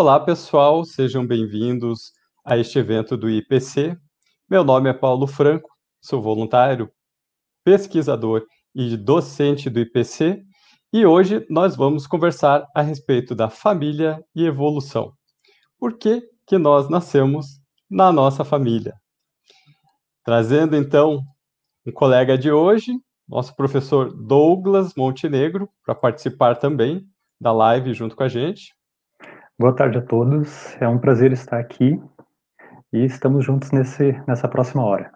Olá, pessoal, sejam bem-vindos a este evento do IPC. Meu nome é Paulo Franco, sou voluntário, pesquisador e docente do IPC, e hoje nós vamos conversar a respeito da família e evolução. Por que, que nós nascemos na nossa família? Trazendo então um colega de hoje, nosso professor Douglas Montenegro, para participar também da live junto com a gente. Boa tarde a todos, é um prazer estar aqui e estamos juntos nesse, nessa próxima hora.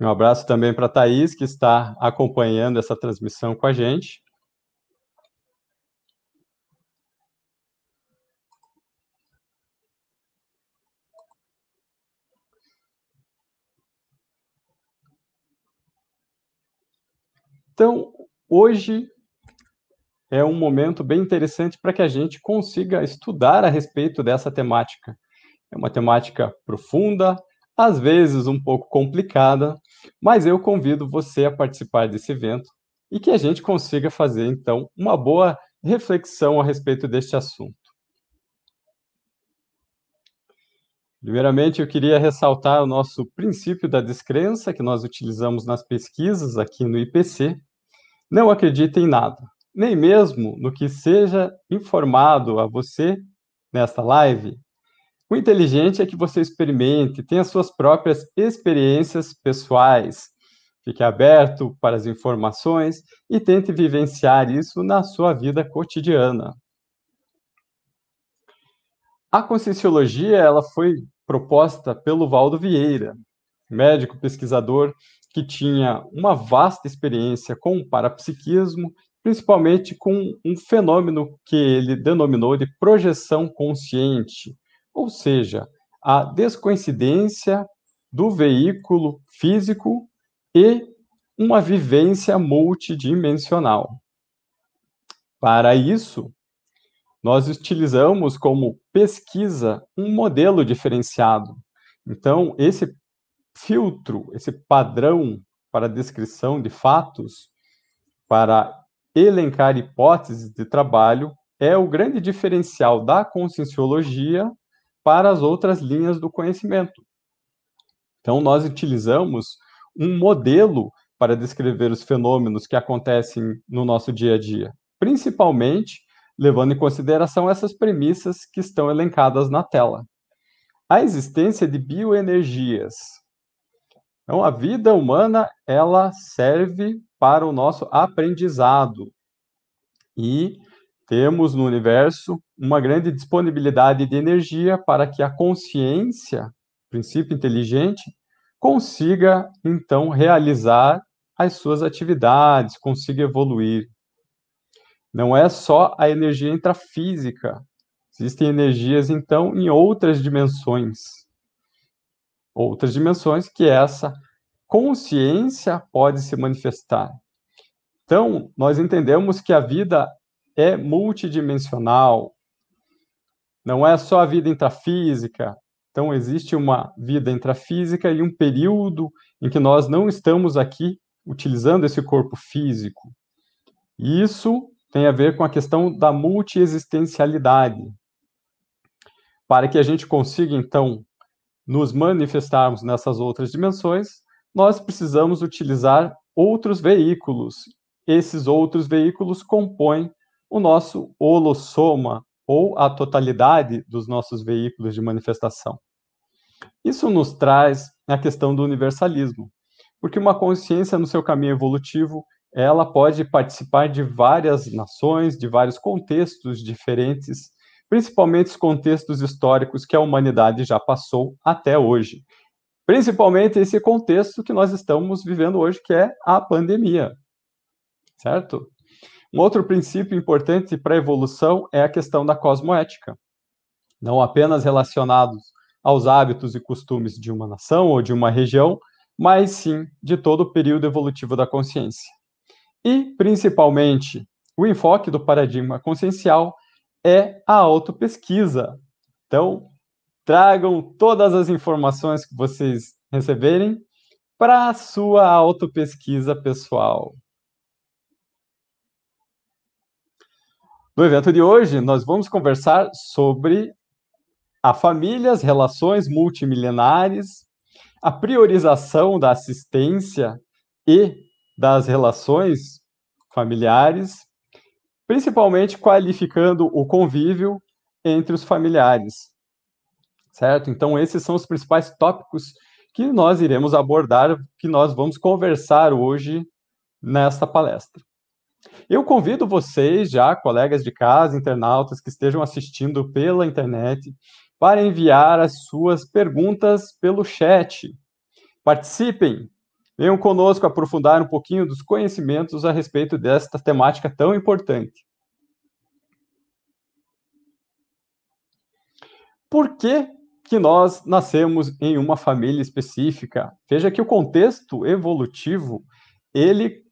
Um abraço também para a Thaís, que está acompanhando essa transmissão com a gente. Então, hoje é um momento bem interessante para que a gente consiga estudar a respeito dessa temática. É uma temática profunda, às vezes um pouco complicada, mas eu convido você a participar desse evento e que a gente consiga fazer, então, uma boa reflexão a respeito deste assunto. Primeiramente, eu queria ressaltar o nosso princípio da descrença que nós utilizamos nas pesquisas aqui no IPC. Não acredite em nada nem mesmo no que seja informado a você nesta live. O inteligente é que você experimente, tenha suas próprias experiências pessoais, fique aberto para as informações e tente vivenciar isso na sua vida cotidiana. A conscienciologia ela foi proposta pelo Valdo Vieira, médico pesquisador que tinha uma vasta experiência com parapsiquismo principalmente com um fenômeno que ele denominou de projeção consciente, ou seja, a descoincidência do veículo físico e uma vivência multidimensional. Para isso, nós utilizamos como pesquisa um modelo diferenciado. Então, esse filtro, esse padrão para descrição de fatos, para elencar hipóteses de trabalho é o grande diferencial da conscienciologia para as outras linhas do conhecimento. Então, nós utilizamos um modelo para descrever os fenômenos que acontecem no nosso dia a dia, principalmente levando em consideração essas premissas que estão elencadas na tela. A existência de bioenergias. Então, a vida humana, ela serve para o nosso aprendizado. E temos no universo uma grande disponibilidade de energia para que a consciência, princípio inteligente, consiga então realizar as suas atividades, consiga evoluir. Não é só a energia intrafísica, existem energias então em outras dimensões. Outras dimensões que essa consciência pode se manifestar. Então, nós entendemos que a vida é multidimensional, não é só a vida intrafísica. Então, existe uma vida intrafísica e um período em que nós não estamos aqui utilizando esse corpo físico. Isso tem a ver com a questão da multiexistencialidade. Para que a gente consiga, então, nos manifestarmos nessas outras dimensões, nós precisamos utilizar outros veículos. Esses outros veículos compõem o nosso holossoma, ou a totalidade dos nossos veículos de manifestação. Isso nos traz a questão do universalismo, porque uma consciência no seu caminho evolutivo, ela pode participar de várias nações, de vários contextos diferentes, principalmente os contextos históricos que a humanidade já passou até hoje principalmente esse contexto que nós estamos vivendo hoje, que é a pandemia, certo? Um outro princípio importante para a evolução é a questão da cosmoética, não apenas relacionados aos hábitos e costumes de uma nação ou de uma região, mas sim de todo o período evolutivo da consciência. E, principalmente, o enfoque do paradigma consciencial é a autopesquisa. Então, Tragam todas as informações que vocês receberem para a sua autopesquisa pessoal. No evento de hoje, nós vamos conversar sobre a família, as relações multimilenares, a priorização da assistência e das relações familiares, principalmente qualificando o convívio entre os familiares. Certo? Então, esses são os principais tópicos que nós iremos abordar, que nós vamos conversar hoje nesta palestra. Eu convido vocês, já, colegas de casa, internautas que estejam assistindo pela internet, para enviar as suas perguntas pelo chat. Participem, venham conosco aprofundar um pouquinho dos conhecimentos a respeito desta temática tão importante. Por que, que nós nascemos em uma família específica? Veja que o contexto evolutivo, ele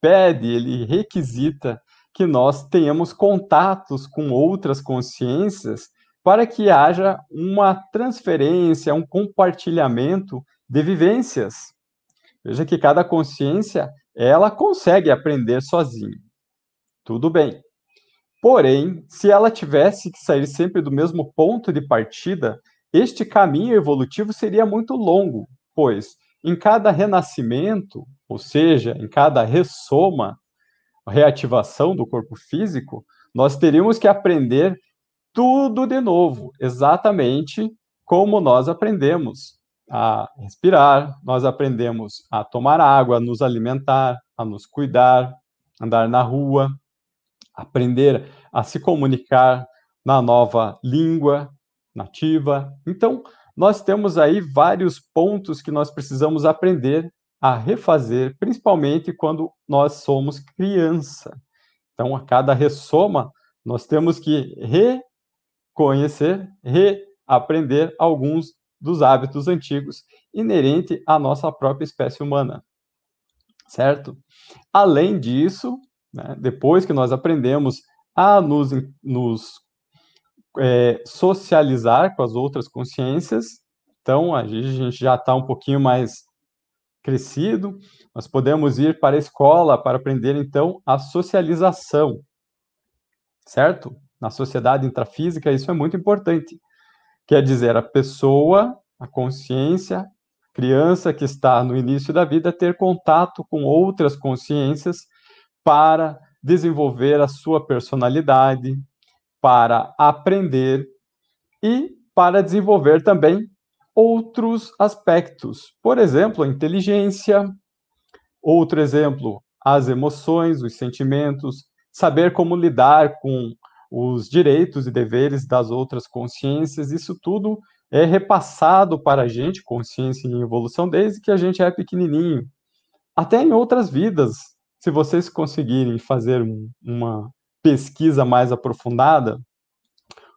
pede, ele requisita que nós tenhamos contatos com outras consciências para que haja uma transferência, um compartilhamento de vivências. Veja que cada consciência, ela consegue aprender sozinha. Tudo bem. Porém, se ela tivesse que sair sempre do mesmo ponto de partida, este caminho evolutivo seria muito longo, pois em cada renascimento, ou seja, em cada ressoma, reativação do corpo físico, nós teríamos que aprender tudo de novo, exatamente como nós aprendemos a respirar, nós aprendemos a tomar água, a nos alimentar, a nos cuidar, andar na rua, aprender a se comunicar na nova língua nativa. Então, nós temos aí vários pontos que nós precisamos aprender a refazer, principalmente quando nós somos criança. Então, a cada ressoma, nós temos que reconhecer, reaprender alguns dos hábitos antigos inerentes à nossa própria espécie humana. Certo? Além disso, né, depois que nós aprendemos a nos, nos é, socializar com as outras consciências. Então, a gente já está um pouquinho mais crescido, nós podemos ir para a escola para aprender, então, a socialização, certo? Na sociedade intrafísica, isso é muito importante. Quer dizer, a pessoa, a consciência, criança que está no início da vida, ter contato com outras consciências para desenvolver a sua personalidade, para aprender e para desenvolver também outros aspectos. Por exemplo, a inteligência, outro exemplo, as emoções, os sentimentos, saber como lidar com os direitos e deveres das outras consciências, isso tudo é repassado para a gente, consciência em evolução, desde que a gente é pequenininho. Até em outras vidas, se vocês conseguirem fazer uma pesquisa mais aprofundada,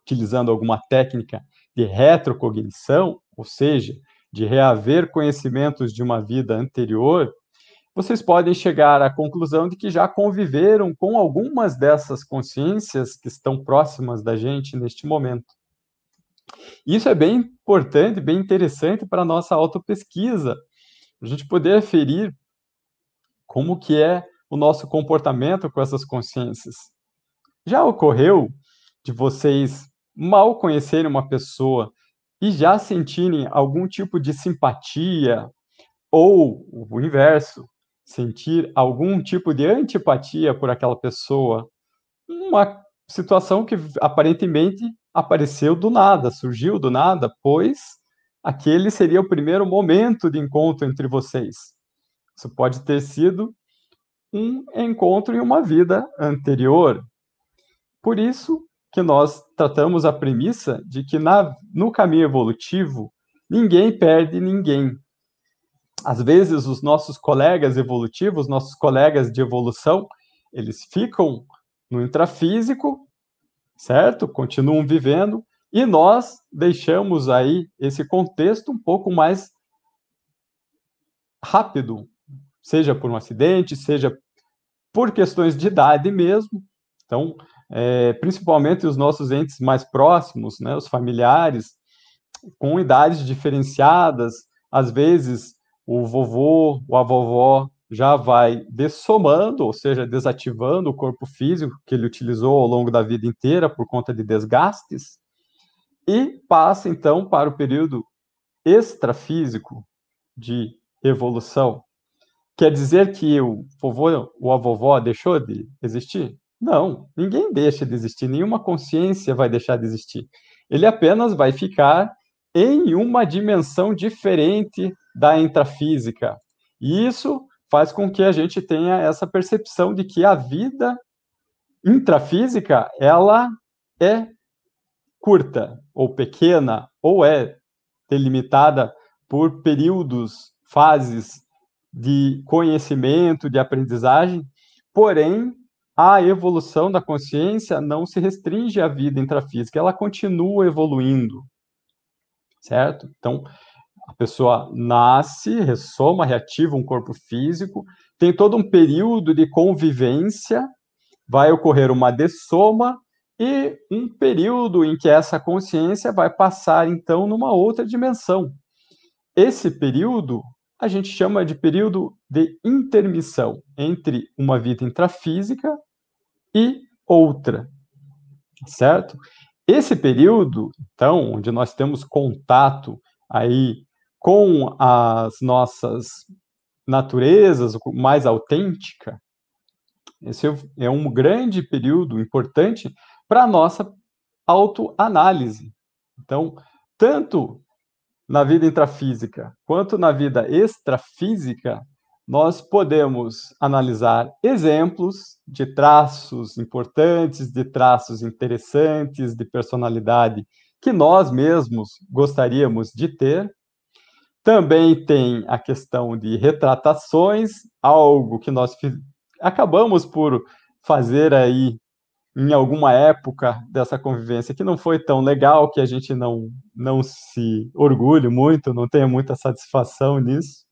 utilizando alguma técnica de retrocognição, ou seja, de reaver conhecimentos de uma vida anterior, vocês podem chegar à conclusão de que já conviveram com algumas dessas consciências que estão próximas da gente neste momento. Isso é bem importante, bem interessante para a nossa autopesquisa, a gente poder aferir como que é o nosso comportamento com essas consciências. Já ocorreu de vocês mal conhecerem uma pessoa e já sentirem algum tipo de simpatia ou o inverso, sentir algum tipo de antipatia por aquela pessoa, uma situação que aparentemente apareceu do nada, surgiu do nada, pois aquele seria o primeiro momento de encontro entre vocês. Isso pode ter sido um encontro em uma vida anterior. Por isso que nós tratamos a premissa de que na, no caminho evolutivo ninguém perde ninguém. Às vezes os nossos colegas evolutivos, nossos colegas de evolução, eles ficam no intrafísico, certo? Continuam vivendo e nós deixamos aí esse contexto um pouco mais rápido, seja por um acidente, seja por questões de idade mesmo. Então, é, principalmente os nossos entes mais próximos, né, os familiares, com idades diferenciadas, às vezes o vovô a vovó já vai dessomando, ou seja, desativando o corpo físico que ele utilizou ao longo da vida inteira por conta de desgastes, e passa então para o período extrafísico de evolução. Quer dizer que o vovô ou a vovó deixou de existir? Não, ninguém deixa de existir, nenhuma consciência vai deixar de existir. Ele apenas vai ficar em uma dimensão diferente da intrafísica. E isso faz com que a gente tenha essa percepção de que a vida intrafísica, ela é curta ou pequena ou é delimitada por períodos, fases de conhecimento, de aprendizagem, porém a evolução da consciência não se restringe à vida intrafísica, ela continua evoluindo, certo? Então, a pessoa nasce, ressoma, reativa um corpo físico, tem todo um período de convivência, vai ocorrer uma dessoma e um período em que essa consciência vai passar, então, numa outra dimensão. Esse período a gente chama de período de intermissão entre uma vida intrafísica e outra, certo? Esse período, então, onde nós temos contato aí com as nossas naturezas mais autêntica, esse é um grande período importante para a nossa autoanálise. Então, tanto na vida intrafísica quanto na vida extrafísica, nós podemos analisar exemplos de traços importantes, de traços interessantes, de personalidade que nós mesmos gostaríamos de ter. Também tem a questão de retratações, algo que nós acabamos por fazer aí em alguma época dessa convivência que não foi tão legal, que a gente não, não se orgulhe muito, não tenha muita satisfação nisso.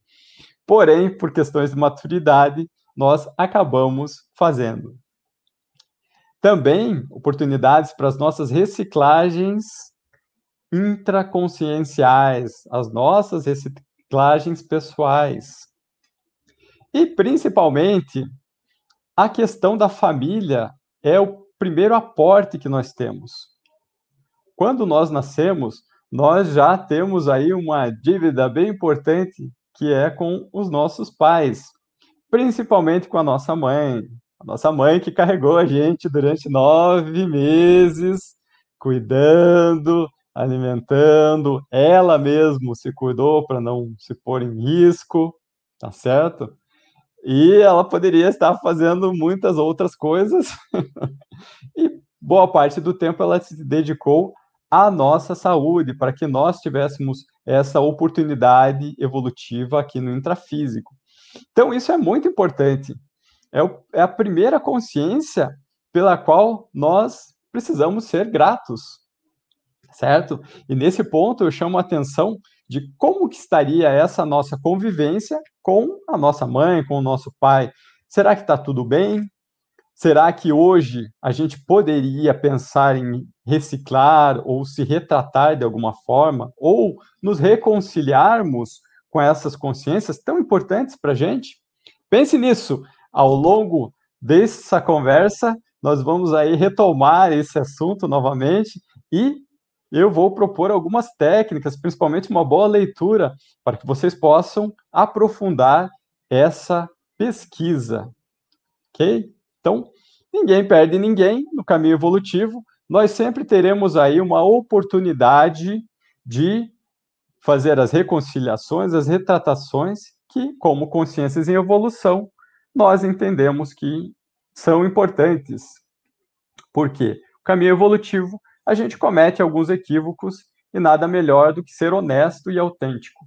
Porém, por questões de maturidade, nós acabamos fazendo. Também oportunidades para as nossas reciclagens intraconscienciais, as nossas reciclagens pessoais. E, principalmente, a questão da família é o primeiro aporte que nós temos. Quando nós nascemos, nós já temos aí uma dívida bem importante que é com os nossos pais, principalmente com a nossa mãe. A nossa mãe que carregou a gente durante nove meses, cuidando, alimentando, ela mesmo se cuidou para não se pôr em risco, tá certo? E ela poderia estar fazendo muitas outras coisas, e boa parte do tempo ela se dedicou à nossa saúde, para que nós tivéssemos essa oportunidade evolutiva aqui no intrafísico. Então, isso é muito importante. É, o, é a primeira consciência pela qual nós precisamos ser gratos, certo? E nesse ponto eu chamo a atenção de como que estaria essa nossa convivência com a nossa mãe, com o nosso pai. Será que está tudo bem? Será que hoje a gente poderia pensar em reciclar ou se retratar de alguma forma, ou nos reconciliarmos com essas consciências tão importantes para a gente? Pense nisso. Ao longo dessa conversa, nós vamos aí retomar esse assunto novamente e eu vou propor algumas técnicas, principalmente uma boa leitura, para que vocês possam aprofundar essa pesquisa. Ok? Então, ninguém perde ninguém no caminho evolutivo. Nós sempre teremos aí uma oportunidade de fazer as reconciliações, as retratações, que, como consciências em evolução, nós entendemos que são importantes. Por quê? O caminho evolutivo, a gente comete alguns equívocos e nada melhor do que ser honesto e autêntico.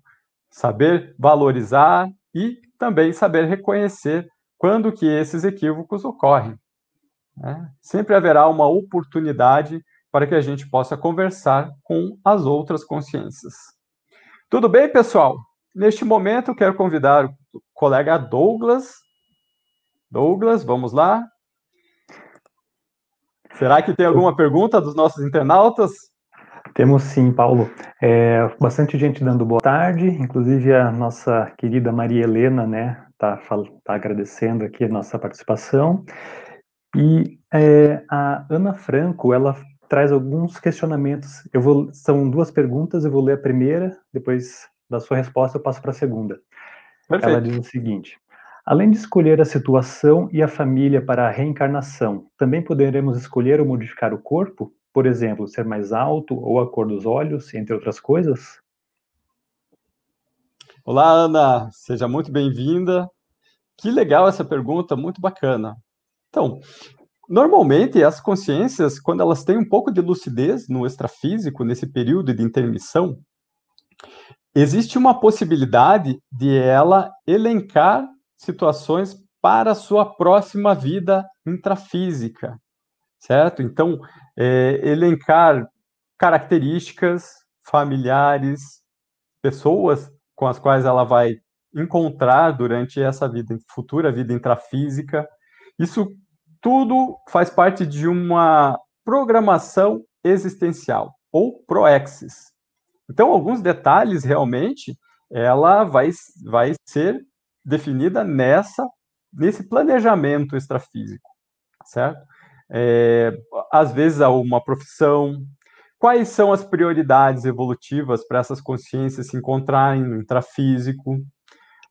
Saber valorizar e também saber reconhecer quando que esses equívocos ocorrem. Né? Sempre haverá uma oportunidade para que a gente possa conversar com as outras consciências. Tudo bem, pessoal? Neste momento, quero convidar o colega Douglas. Douglas, vamos lá. Será que tem alguma pergunta dos nossos internautas? Temos sim, Paulo. É, bastante gente dando boa tarde, inclusive a nossa querida Maria Helena, né, tá, tá agradecendo aqui a nossa participação. E é, a Ana Franco, ela traz alguns questionamentos. Eu vou, são duas perguntas, eu vou ler a primeira, depois da sua resposta eu passo para a segunda. Perfeito. Ela diz o seguinte: Além de escolher a situação e a família para a reencarnação, também poderemos escolher ou modificar o corpo? Por exemplo, ser mais alto ou a cor dos olhos, entre outras coisas? Olá, Ana, seja muito bem-vinda. Que legal essa pergunta, muito bacana. Então, normalmente as consciências, quando elas têm um pouco de lucidez no extrafísico, nesse período de intermissão, existe uma possibilidade de ela elencar situações para a sua próxima vida intrafísica, certo? Então, é, elencar características familiares, pessoas com as quais ela vai encontrar durante essa vida futura vida intrafísica. Isso tudo faz parte de uma programação existencial ou proexis. Então, alguns detalhes realmente ela vai, vai ser definida nessa nesse planejamento extrafísico, certo? É, às vezes há uma profissão. Quais são as prioridades evolutivas para essas consciências se encontrarem no intrafísico?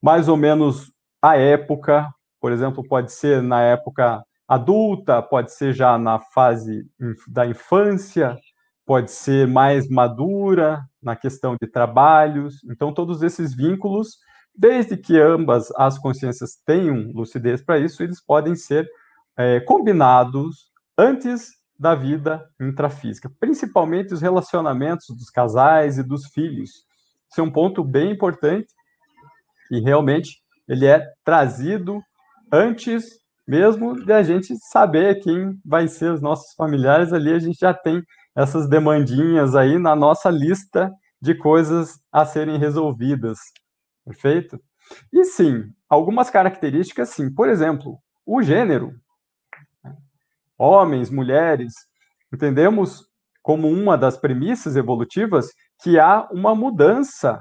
Mais ou menos a época, por exemplo, pode ser na época adulta, pode ser já na fase da infância, pode ser mais madura na questão de trabalhos. Então, todos esses vínculos, desde que ambas as consciências tenham lucidez para isso, eles podem ser é, combinados antes da vida intrafísica, principalmente os relacionamentos dos casais e dos filhos. Isso é um ponto bem importante e realmente ele é trazido antes mesmo de a gente saber quem vai ser os nossos familiares ali, a gente já tem essas demandinhas aí na nossa lista de coisas a serem resolvidas. Perfeito? E sim, algumas características sim. Por exemplo, o gênero. Homens, mulheres, entendemos como uma das premissas evolutivas que há uma mudança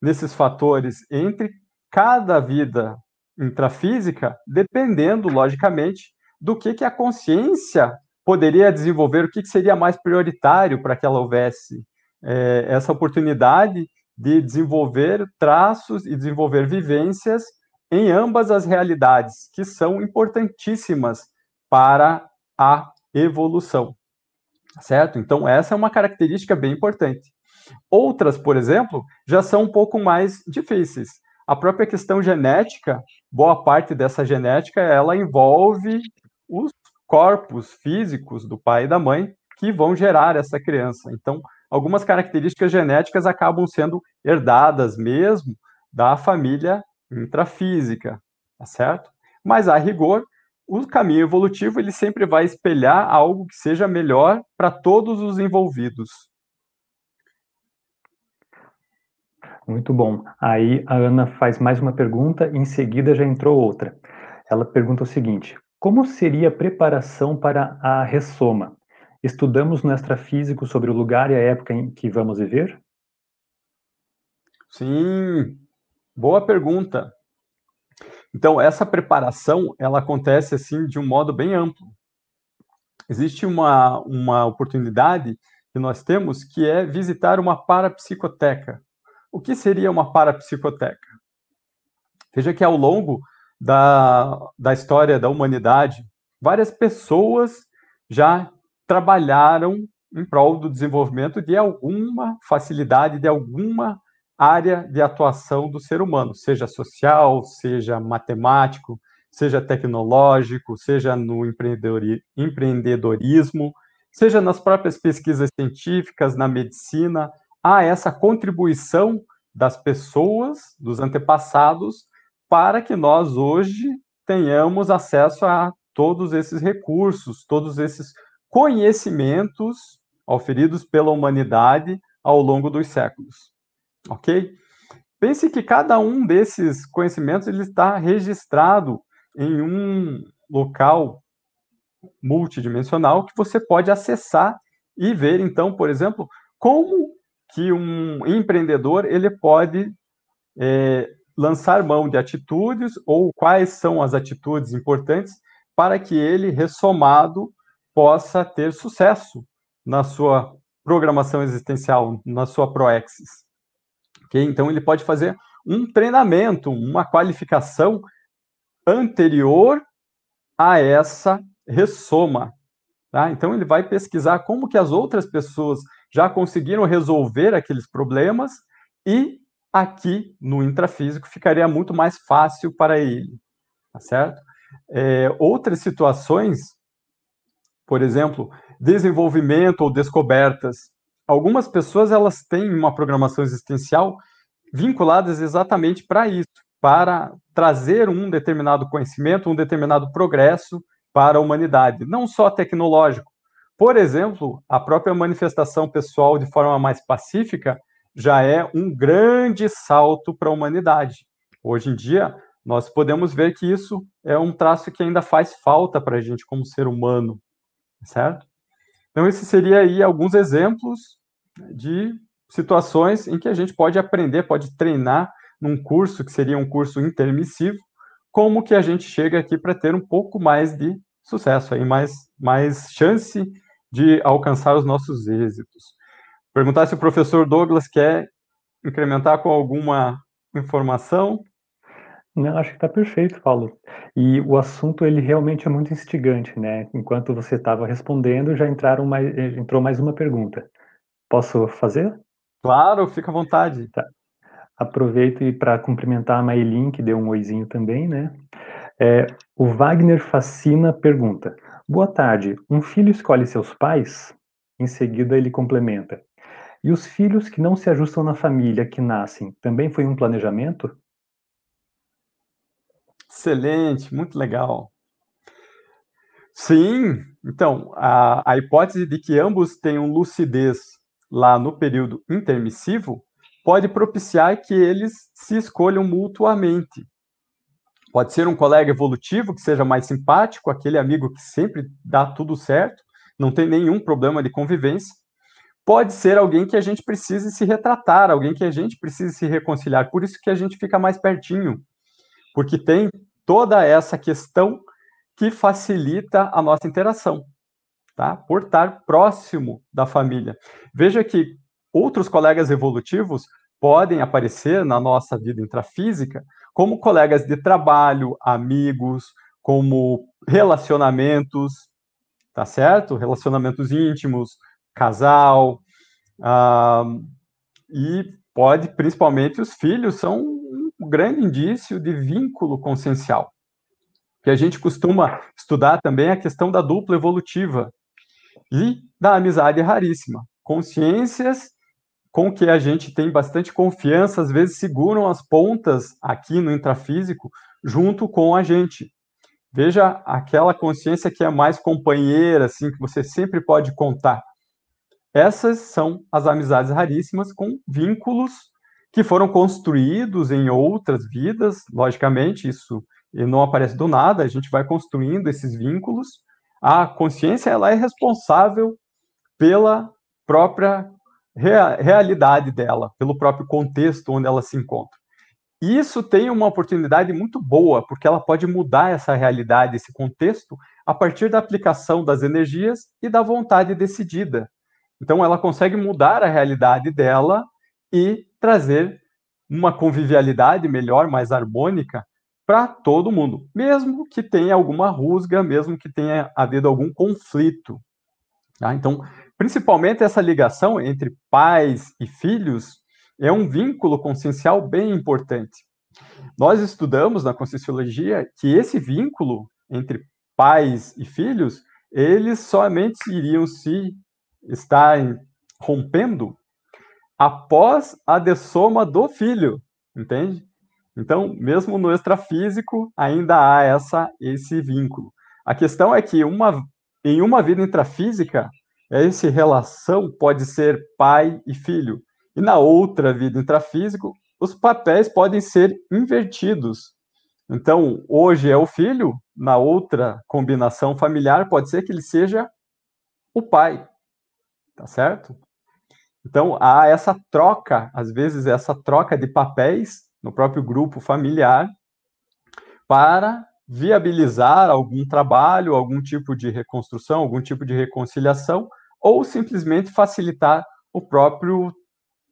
nesses fatores entre cada vida intrafísica, dependendo, logicamente, do que, que a consciência poderia desenvolver, o que, que seria mais prioritário para que ela houvesse é, essa oportunidade de desenvolver traços e desenvolver vivências em ambas as realidades, que são importantíssimas para a evolução. Certo? Então, essa é uma característica bem importante. Outras, por exemplo, já são um pouco mais difíceis. A própria questão genética, boa parte dessa genética, ela envolve os corpos físicos do pai e da mãe que vão gerar essa criança. Então, algumas características genéticas acabam sendo herdadas mesmo da família intrafísica, tá certo? Mas, a rigor, o caminho evolutivo ele sempre vai espelhar algo que seja melhor para todos os envolvidos. Muito bom. Aí a Ana faz mais uma pergunta em seguida já entrou outra. Ela pergunta o seguinte: Como seria a preparação para a ressoma? Estudamos no extrafísico sobre o lugar e a época em que vamos viver? Sim, boa pergunta. Então, essa preparação, ela acontece assim de um modo bem amplo. Existe uma, uma oportunidade que nós temos que é visitar uma parapsicoteca. O que seria uma parapsicoteca? Veja que ao longo da, da história da humanidade, várias pessoas já trabalharam em prol do desenvolvimento de alguma facilidade, de alguma área de atuação do ser humano, seja social, seja matemático, seja tecnológico, seja no empreendedorismo, seja nas próprias pesquisas científicas, na medicina, há essa contribuição das pessoas, dos antepassados, para que nós hoje tenhamos acesso a todos esses recursos, todos esses conhecimentos oferidos pela humanidade ao longo dos séculos ok? Pense que cada um desses conhecimentos ele está registrado em um local multidimensional que você pode acessar e ver, então, por exemplo, como que um empreendedor ele pode é, lançar mão de atitudes ou quais são as atitudes importantes para que ele, ressomado, possa ter sucesso na sua programação existencial, na sua proexis. Okay? Então, ele pode fazer um treinamento, uma qualificação anterior a essa ressoma. Tá? Então, ele vai pesquisar como que as outras pessoas já conseguiram resolver aqueles problemas e aqui no intrafísico ficaria muito mais fácil para ele, tá certo? É, outras situações, por exemplo, desenvolvimento ou descobertas. Algumas pessoas elas têm uma programação existencial vinculadas exatamente para isso, para trazer um determinado conhecimento, um determinado progresso para a humanidade, não só tecnológico. Por exemplo, a própria manifestação pessoal de forma mais pacífica já é um grande salto para a humanidade. Hoje em dia, nós podemos ver que isso é um traço que ainda faz falta para a gente como ser humano, certo? Então, esse seria aí alguns exemplos de situações em que a gente pode aprender, pode treinar num curso que seria um curso intermissivo, como que a gente chega aqui para ter um pouco mais de sucesso aí, mais, mais chance de alcançar os nossos êxitos. Perguntar se o professor Douglas quer incrementar com alguma informação. Não, acho que está perfeito, Paulo. E o assunto ele realmente é muito instigante, né? Enquanto você estava respondendo, já entraram mais, entrou mais uma pergunta. Posso fazer? Claro, fica à vontade. Tá. Aproveito e para cumprimentar a Maylin, que deu um oizinho também, né? É, o Wagner Fascina pergunta: Boa tarde, um filho escolhe seus pais? Em seguida ele complementa: e os filhos que não se ajustam na família que nascem, também foi um planejamento? Excelente, muito legal. Sim, então, a, a hipótese de que ambos tenham lucidez lá no período intermissivo pode propiciar que eles se escolham mutuamente. Pode ser um colega evolutivo que seja mais simpático, aquele amigo que sempre dá tudo certo, não tem nenhum problema de convivência, pode ser alguém que a gente precise se retratar, alguém que a gente precise se reconciliar. Por isso que a gente fica mais pertinho, porque tem toda essa questão que facilita a nossa interação, tá? Por estar próximo da família. Veja que outros colegas evolutivos podem aparecer na nossa vida intrafísica como colegas de trabalho, amigos, como relacionamentos, tá certo? Relacionamentos íntimos, casal, ah, e pode, principalmente, os filhos são grande indício de vínculo consciencial. Que a gente costuma estudar também a questão da dupla evolutiva e da amizade raríssima. Consciências com que a gente tem bastante confiança, às vezes seguram as pontas aqui no intrafísico junto com a gente. Veja aquela consciência que é mais companheira, assim, que você sempre pode contar. Essas são as amizades raríssimas com vínculos que foram construídos em outras vidas, logicamente, isso não aparece do nada, a gente vai construindo esses vínculos. A consciência ela é responsável pela própria rea realidade dela, pelo próprio contexto onde ela se encontra. Isso tem uma oportunidade muito boa, porque ela pode mudar essa realidade, esse contexto, a partir da aplicação das energias e da vontade decidida. Então, ela consegue mudar a realidade dela e trazer uma convivialidade melhor, mais harmônica para todo mundo, mesmo que tenha alguma rusga, mesmo que tenha havido algum conflito. Tá? Então, principalmente essa ligação entre pais e filhos é um vínculo consciencial bem importante. Nós estudamos na Conscienciologia que esse vínculo entre pais e filhos, eles somente iriam se está rompendo após a dessoma do filho, entende? Então, mesmo no extrafísico, ainda há essa, esse vínculo. A questão é que uma, em uma vida intrafísica, essa relação pode ser pai e filho. E na outra vida intrafísico, os papéis podem ser invertidos. Então, hoje é o filho, na outra combinação familiar, pode ser que ele seja o pai tá certo? Então, há essa troca, às vezes, essa troca de papéis no próprio grupo familiar, para viabilizar algum trabalho, algum tipo de reconstrução, algum tipo de reconciliação, ou simplesmente facilitar o próprio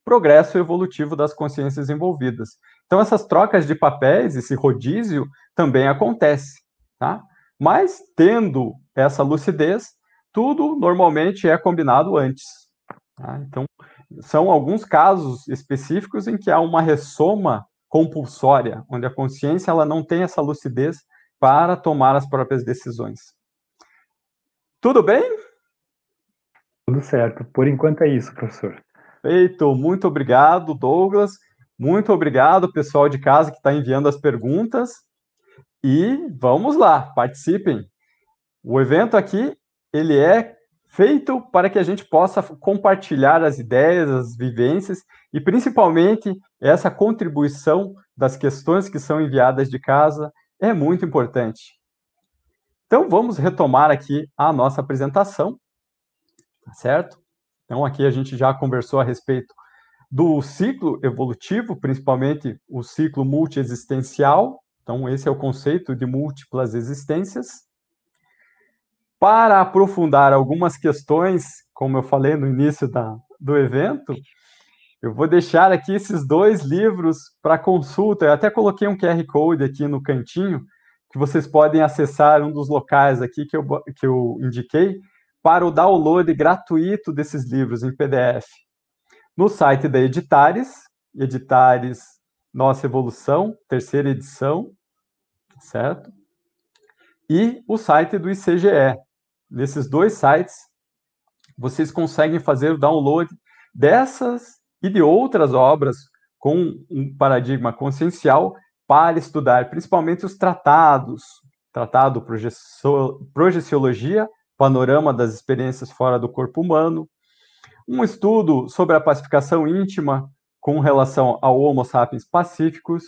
progresso evolutivo das consciências envolvidas. Então, essas trocas de papéis, esse rodízio, também acontece, tá? Mas, tendo essa lucidez, tudo normalmente é combinado antes. Tá? Então, são alguns casos específicos em que há uma ressoma compulsória, onde a consciência ela não tem essa lucidez para tomar as próprias decisões. Tudo bem? Tudo certo. Por enquanto é isso, professor. Feito. Muito obrigado, Douglas. Muito obrigado, pessoal de casa que está enviando as perguntas. E vamos lá, participem. O evento aqui, ele é feito para que a gente possa compartilhar as ideias, as vivências e principalmente essa contribuição das questões que são enviadas de casa é muito importante. Então vamos retomar aqui a nossa apresentação, tá certo? Então aqui a gente já conversou a respeito do ciclo evolutivo, principalmente o ciclo multiexistencial. Então esse é o conceito de múltiplas existências. Para aprofundar algumas questões, como eu falei no início da, do evento, eu vou deixar aqui esses dois livros para consulta. Eu até coloquei um QR Code aqui no cantinho, que vocês podem acessar um dos locais aqui que eu, que eu indiquei, para o download gratuito desses livros em PDF. No site da Editares, Editares Nossa Evolução, terceira edição, certo? E o site do ICGE, nesses dois sites, vocês conseguem fazer o download dessas e de outras obras com um paradigma consciencial para estudar principalmente os tratados, tratado Projeciologia, Panorama das Experiências Fora do Corpo Humano, um estudo sobre a pacificação íntima com relação ao Homo sapiens pacíficos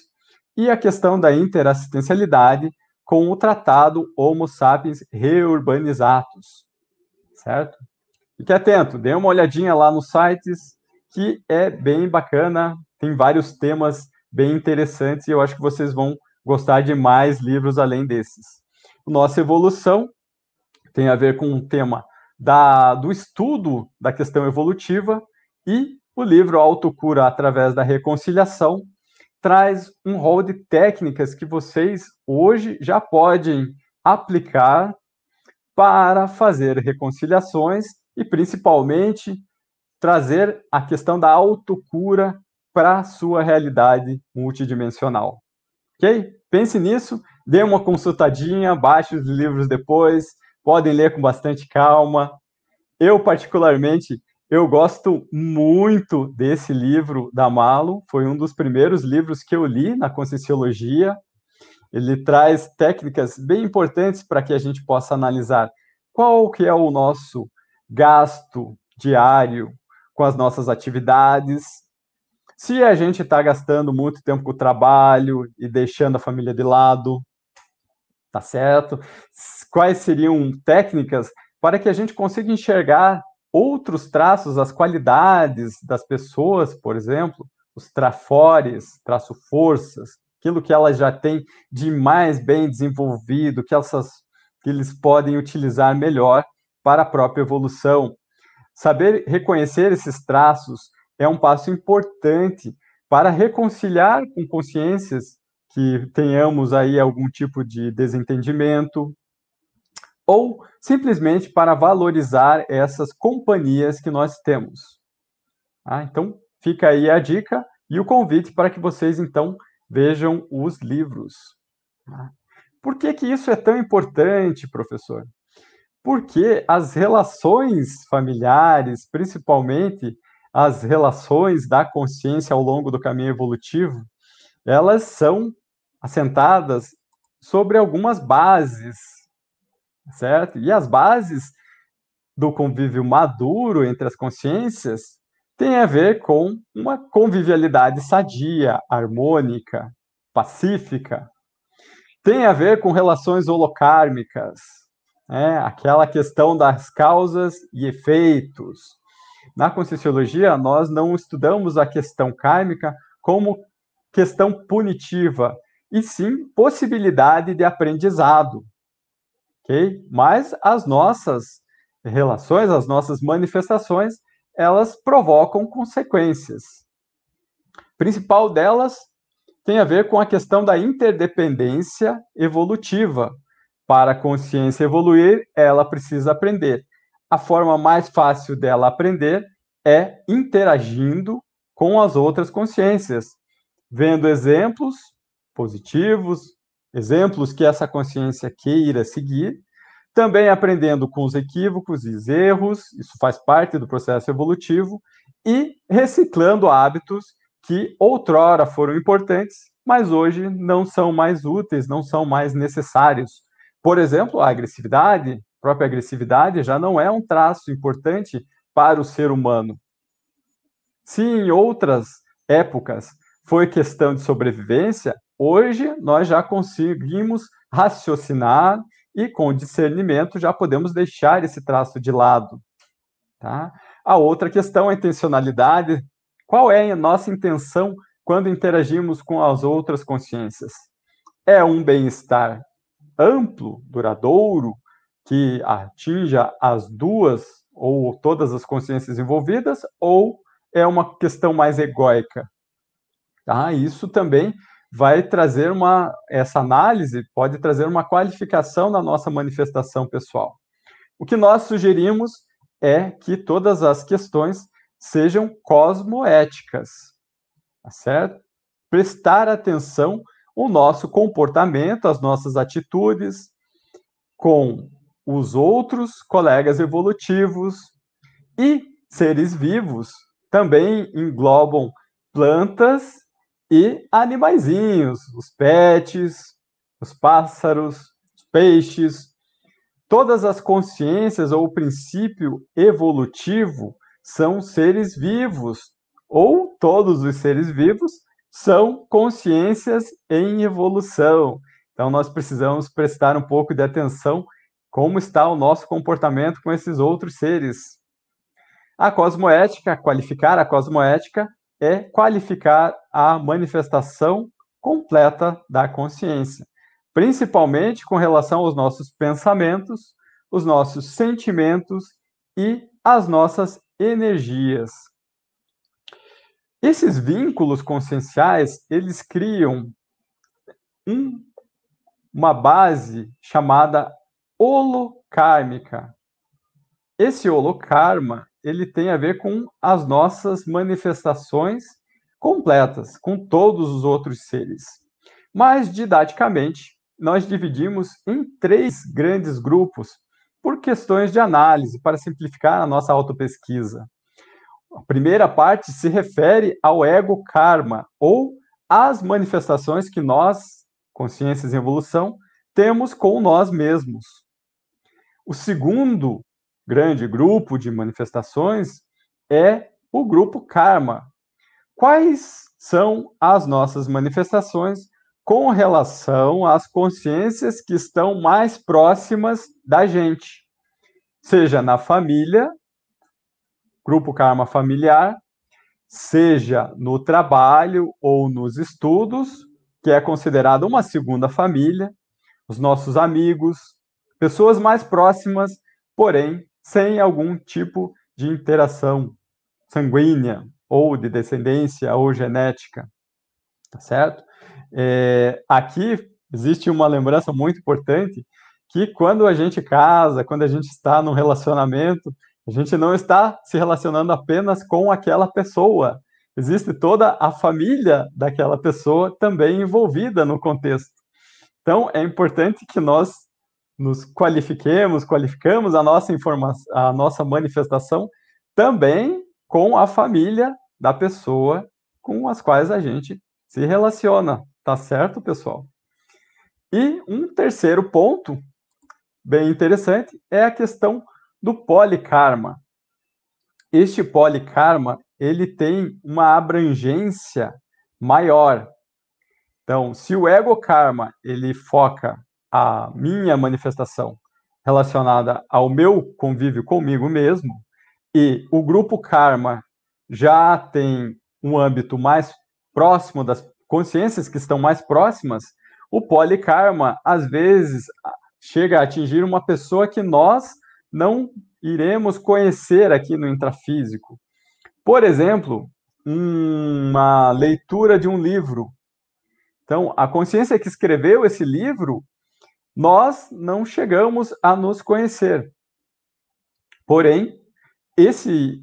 e a questão da interassistencialidade com o tratado Homo sapiens reurbanizatus, certo? Fique atento, dê uma olhadinha lá nos sites, que é bem bacana, tem vários temas bem interessantes e eu acho que vocês vão gostar de mais livros além desses. Nossa evolução tem a ver com o tema da, do estudo da questão evolutiva e o livro Autocura através da reconciliação traz um rol de técnicas que vocês hoje já podem aplicar para fazer reconciliações e principalmente trazer a questão da autocura para a sua realidade multidimensional. Ok? Pense nisso, dê uma consultadinha, baixe os livros depois, podem ler com bastante calma. Eu, particularmente, eu gosto muito desse livro da Malo, foi um dos primeiros livros que eu li na Conscienciologia. Ele traz técnicas bem importantes para que a gente possa analisar qual que é o nosso gasto diário com as nossas atividades, se a gente está gastando muito tempo com o trabalho e deixando a família de lado, tá certo? Quais seriam técnicas para que a gente consiga enxergar outros traços, as qualidades das pessoas, por exemplo, os trafores, traço forças, aquilo que elas já têm de mais bem desenvolvido, que, essas, que eles podem utilizar melhor para a própria evolução. Saber reconhecer esses traços é um passo importante para reconciliar com consciências que tenhamos aí algum tipo de desentendimento, ou simplesmente para valorizar essas companhias que nós temos. Ah, então, fica aí a dica e o convite para que vocês, então, vejam os livros. Ah, por que, que isso é tão importante, professor? Porque as relações familiares, principalmente as relações da consciência ao longo do caminho evolutivo, elas são assentadas sobre algumas bases certo? E as bases do convívio maduro entre as consciências têm a ver com uma convivialidade sadia, harmônica, pacífica. Tem a ver com relações holocármicas, né? aquela questão das causas e efeitos. Na Conscienciologia, nós não estudamos a questão kármica como questão punitiva, e sim possibilidade de aprendizado. Ok? Mas as nossas relações, as nossas manifestações, elas provocam consequências. Principal delas tem a ver com a questão da interdependência evolutiva. Para a consciência evoluir, ela precisa aprender. A forma mais fácil dela aprender é interagindo com as outras consciências, vendo exemplos positivos, exemplos que essa consciência queira seguir, também aprendendo com os equívocos e os erros, isso faz parte do processo evolutivo, e reciclando hábitos que outrora foram importantes, mas hoje não são mais úteis, não são mais necessários. Por exemplo, a agressividade, a própria agressividade já não é um traço importante para o ser humano. Se em outras épocas foi questão de sobrevivência, Hoje nós já conseguimos raciocinar e com discernimento já podemos deixar esse traço de lado. Tá? A outra questão é a intencionalidade. Qual é a nossa intenção quando interagimos com as outras consciências? É um bem-estar amplo, duradouro, que atinja as duas ou todas as consciências envolvidas, ou é uma questão mais egóica? Tá? Isso também vai trazer uma essa análise pode trazer uma qualificação na nossa manifestação pessoal. O que nós sugerimos é que todas as questões sejam cosmoéticas, tá certo? Prestar atenção ao nosso comportamento, às nossas atitudes com os outros colegas evolutivos e seres vivos também englobam plantas e animaizinhos, os pets, os pássaros, os peixes, todas as consciências ou o princípio evolutivo são seres vivos, ou todos os seres vivos são consciências em evolução. Então nós precisamos prestar um pouco de atenção como está o nosso comportamento com esses outros seres. A cosmoética, qualificar a cosmoética é qualificar a manifestação completa da consciência, principalmente com relação aos nossos pensamentos, os nossos sentimentos e as nossas energias. Esses vínculos conscienciais, eles criam um, uma base chamada holokármica. Esse holokarma, ele tem a ver com as nossas manifestações completas, com todos os outros seres. Mas, didaticamente, nós dividimos em três grandes grupos por questões de análise, para simplificar a nossa autopesquisa. A primeira parte se refere ao ego karma, ou às manifestações que nós, consciências em evolução, temos com nós mesmos. O segundo grande grupo de manifestações é o grupo karma. Quais são as nossas manifestações com relação às consciências que estão mais próximas da gente? Seja na família, grupo karma familiar, seja no trabalho ou nos estudos, que é considerado uma segunda família, os nossos amigos, pessoas mais próximas, porém sem algum tipo de interação sanguínea ou de descendência ou genética, tá certo? É, aqui existe uma lembrança muito importante que quando a gente casa, quando a gente está num relacionamento, a gente não está se relacionando apenas com aquela pessoa. Existe toda a família daquela pessoa também envolvida no contexto. Então, é importante que nós nos qualifiquemos, qualificamos a nossa informação, a nossa manifestação também com a família da pessoa com as quais a gente se relaciona, tá certo, pessoal? E um terceiro ponto bem interessante é a questão do polikarma. Este polikarma, ele tem uma abrangência maior. Então, se o ego karma ele foca a minha manifestação relacionada ao meu convívio comigo mesmo, e o grupo karma já tem um âmbito mais próximo das consciências que estão mais próximas, o polikarma às vezes chega a atingir uma pessoa que nós não iremos conhecer aqui no intrafísico. Por exemplo, uma leitura de um livro. Então, a consciência que escreveu esse livro, nós não chegamos a nos conhecer. Porém, esse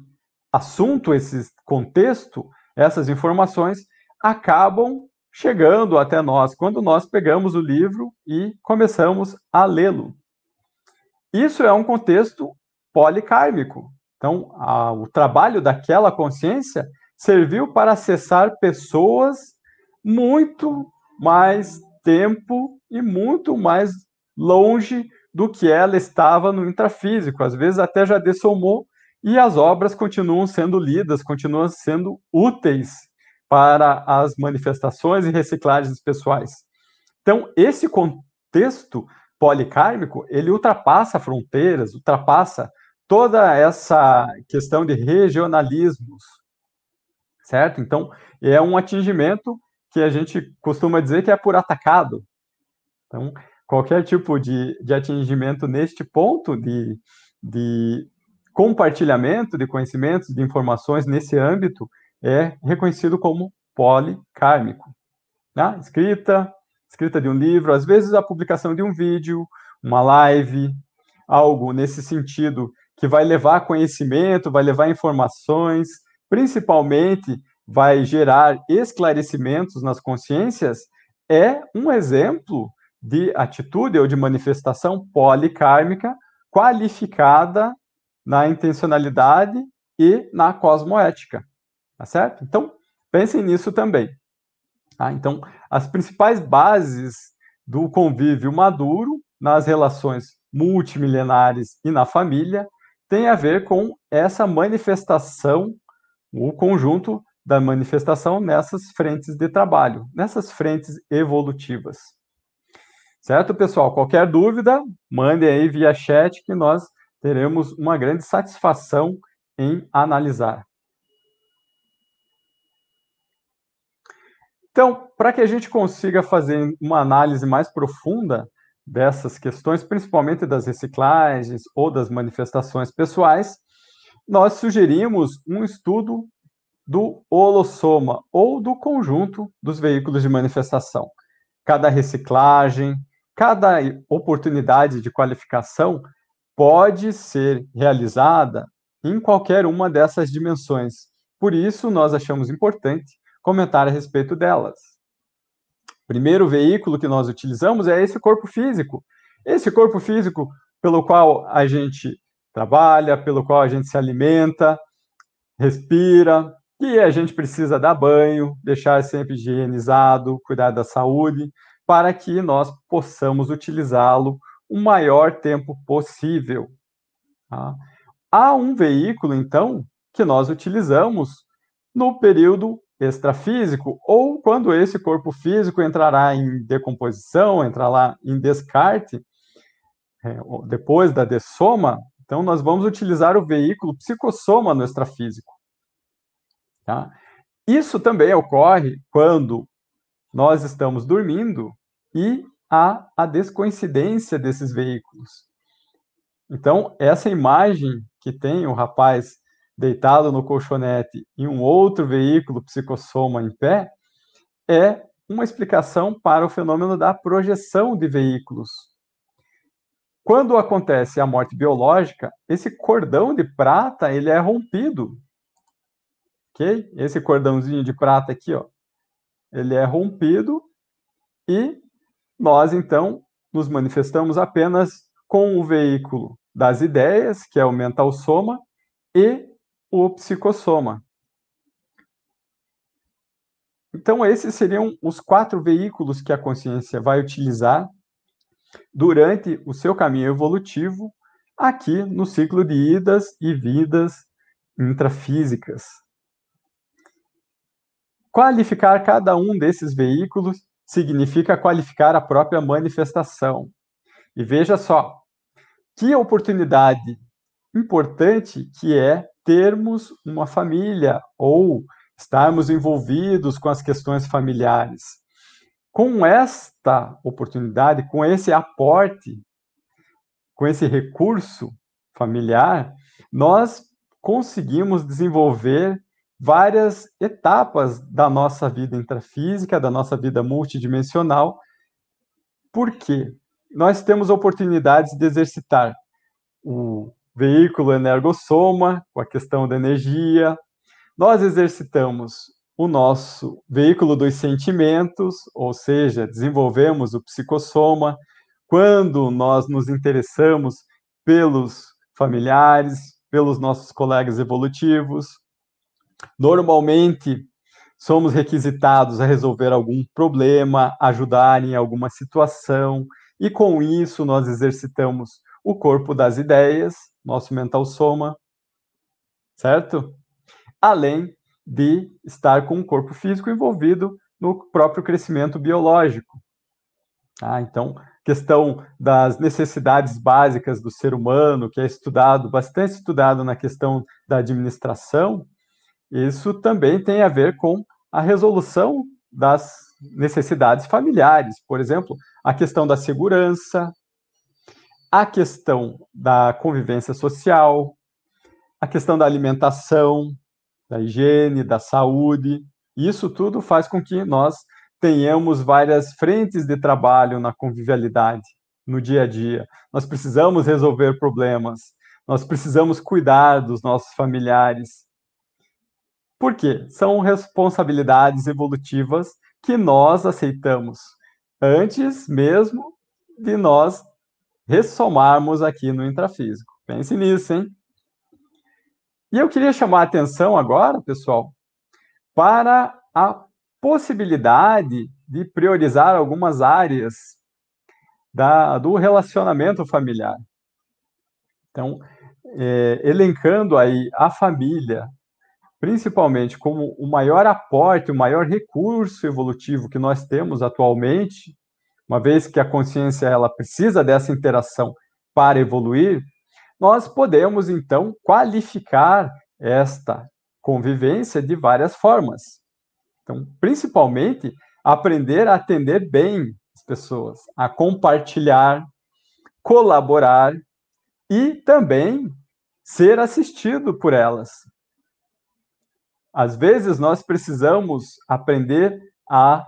assunto, esse contexto, essas informações acabam chegando até nós quando nós pegamos o livro e começamos a lê-lo. Isso é um contexto policármico. Então, a, o trabalho daquela consciência serviu para acessar pessoas muito mais tempo e muito mais longe do que ela estava no intrafísico. Às vezes até já dessomou e as obras continuam sendo lidas, continuam sendo úteis para as manifestações e reciclagens pessoais. Então, esse contexto policármico, ele ultrapassa fronteiras, ultrapassa toda essa questão de regionalismos, certo? Então, é um atingimento que a gente costuma dizer que é por atacado. Então, qualquer tipo de, de atingimento neste ponto de, de compartilhamento de conhecimentos, de informações nesse âmbito, é reconhecido como policármico. Né? Escrita, escrita de um livro, às vezes a publicação de um vídeo, uma live, algo nesse sentido que vai levar conhecimento, vai levar informações, principalmente vai gerar esclarecimentos nas consciências, é um exemplo de atitude ou de manifestação policármica qualificada na intencionalidade e na cosmoética, tá certo? Então, pensem nisso também. Tá? Então, as principais bases do convívio maduro nas relações multimilenares e na família tem a ver com essa manifestação, o conjunto da manifestação nessas frentes de trabalho, nessas frentes evolutivas. Certo, pessoal? Qualquer dúvida, mandem aí via chat que nós teremos uma grande satisfação em analisar. Então, para que a gente consiga fazer uma análise mais profunda dessas questões, principalmente das reciclagens ou das manifestações pessoais, nós sugerimos um estudo do holossoma ou do conjunto dos veículos de manifestação. Cada reciclagem, cada oportunidade de qualificação pode ser realizada em qualquer uma dessas dimensões. Por isso, nós achamos importante comentar a respeito delas primeiro veículo que nós utilizamos é esse corpo físico. Esse corpo físico pelo qual a gente trabalha, pelo qual a gente se alimenta, respira, e a gente precisa dar banho, deixar sempre higienizado, cuidar da saúde, para que nós possamos utilizá-lo o maior tempo possível. Tá? Há um veículo, então, que nós utilizamos no período extrafísico, ou quando esse corpo físico entrará em decomposição, entrará em descarte, é, depois da dessoma, então nós vamos utilizar o veículo psicossoma no extrafísico. Tá? Isso também ocorre quando nós estamos dormindo e há a descoincidência desses veículos. Então, essa imagem que tem o rapaz deitado no colchonete e um outro veículo psicossoma em pé, é uma explicação para o fenômeno da projeção de veículos. Quando acontece a morte biológica, esse cordão de prata ele é rompido. Ok? Esse cordãozinho de prata aqui, ó, ele é rompido e nós então nos manifestamos apenas com o veículo das ideias, que é o mental soma, e o psicossoma. Então, esses seriam os quatro veículos que a consciência vai utilizar durante o seu caminho evolutivo aqui no ciclo de idas e vidas intrafísicas. Qualificar cada um desses veículos significa qualificar a própria manifestação. E veja só, que oportunidade importante que é termos uma família ou estarmos envolvidos com as questões familiares. Com esta oportunidade, com esse aporte, com esse recurso familiar, nós conseguimos desenvolver várias etapas da nossa vida intrafísica, da nossa vida multidimensional. Por quê? Nós temos oportunidades de exercitar o veículo energossoma, com a questão da energia. Nós exercitamos o nosso veículo dos sentimentos, ou seja, desenvolvemos o psicossoma, quando nós nos interessamos pelos familiares, pelos nossos colegas evolutivos. Normalmente, somos requisitados a resolver algum problema, ajudar em alguma situação, e com isso nós exercitamos o corpo das ideias, nosso mental soma, certo? Além de estar com o corpo físico envolvido no próprio crescimento biológico. Ah, então, questão das necessidades básicas do ser humano, que é estudado, bastante estudado na questão da administração, isso também tem a ver com a resolução das necessidades familiares. Por exemplo, a questão da segurança, a questão da convivência social, a questão da alimentação, da higiene, da saúde. Isso tudo faz com que nós tenhamos várias frentes de trabalho na convivialidade, no dia a dia. Nós precisamos resolver problemas, nós precisamos cuidar dos nossos familiares. Por quê? São responsabilidades evolutivas que nós aceitamos antes mesmo de nós ressomarmos aqui no intrafísico. Pense nisso, hein? E eu queria chamar a atenção agora, pessoal, para a possibilidade de priorizar algumas áreas da, do relacionamento familiar. Então, é, elencando aí a família, principalmente como o maior aporte, o maior recurso evolutivo que nós temos atualmente, uma vez que a consciência ela precisa dessa interação para evoluir, nós podemos então qualificar esta convivência de várias formas. Então, principalmente, aprender a atender bem as pessoas, a compartilhar, colaborar e também ser assistido por elas. Às vezes nós precisamos aprender a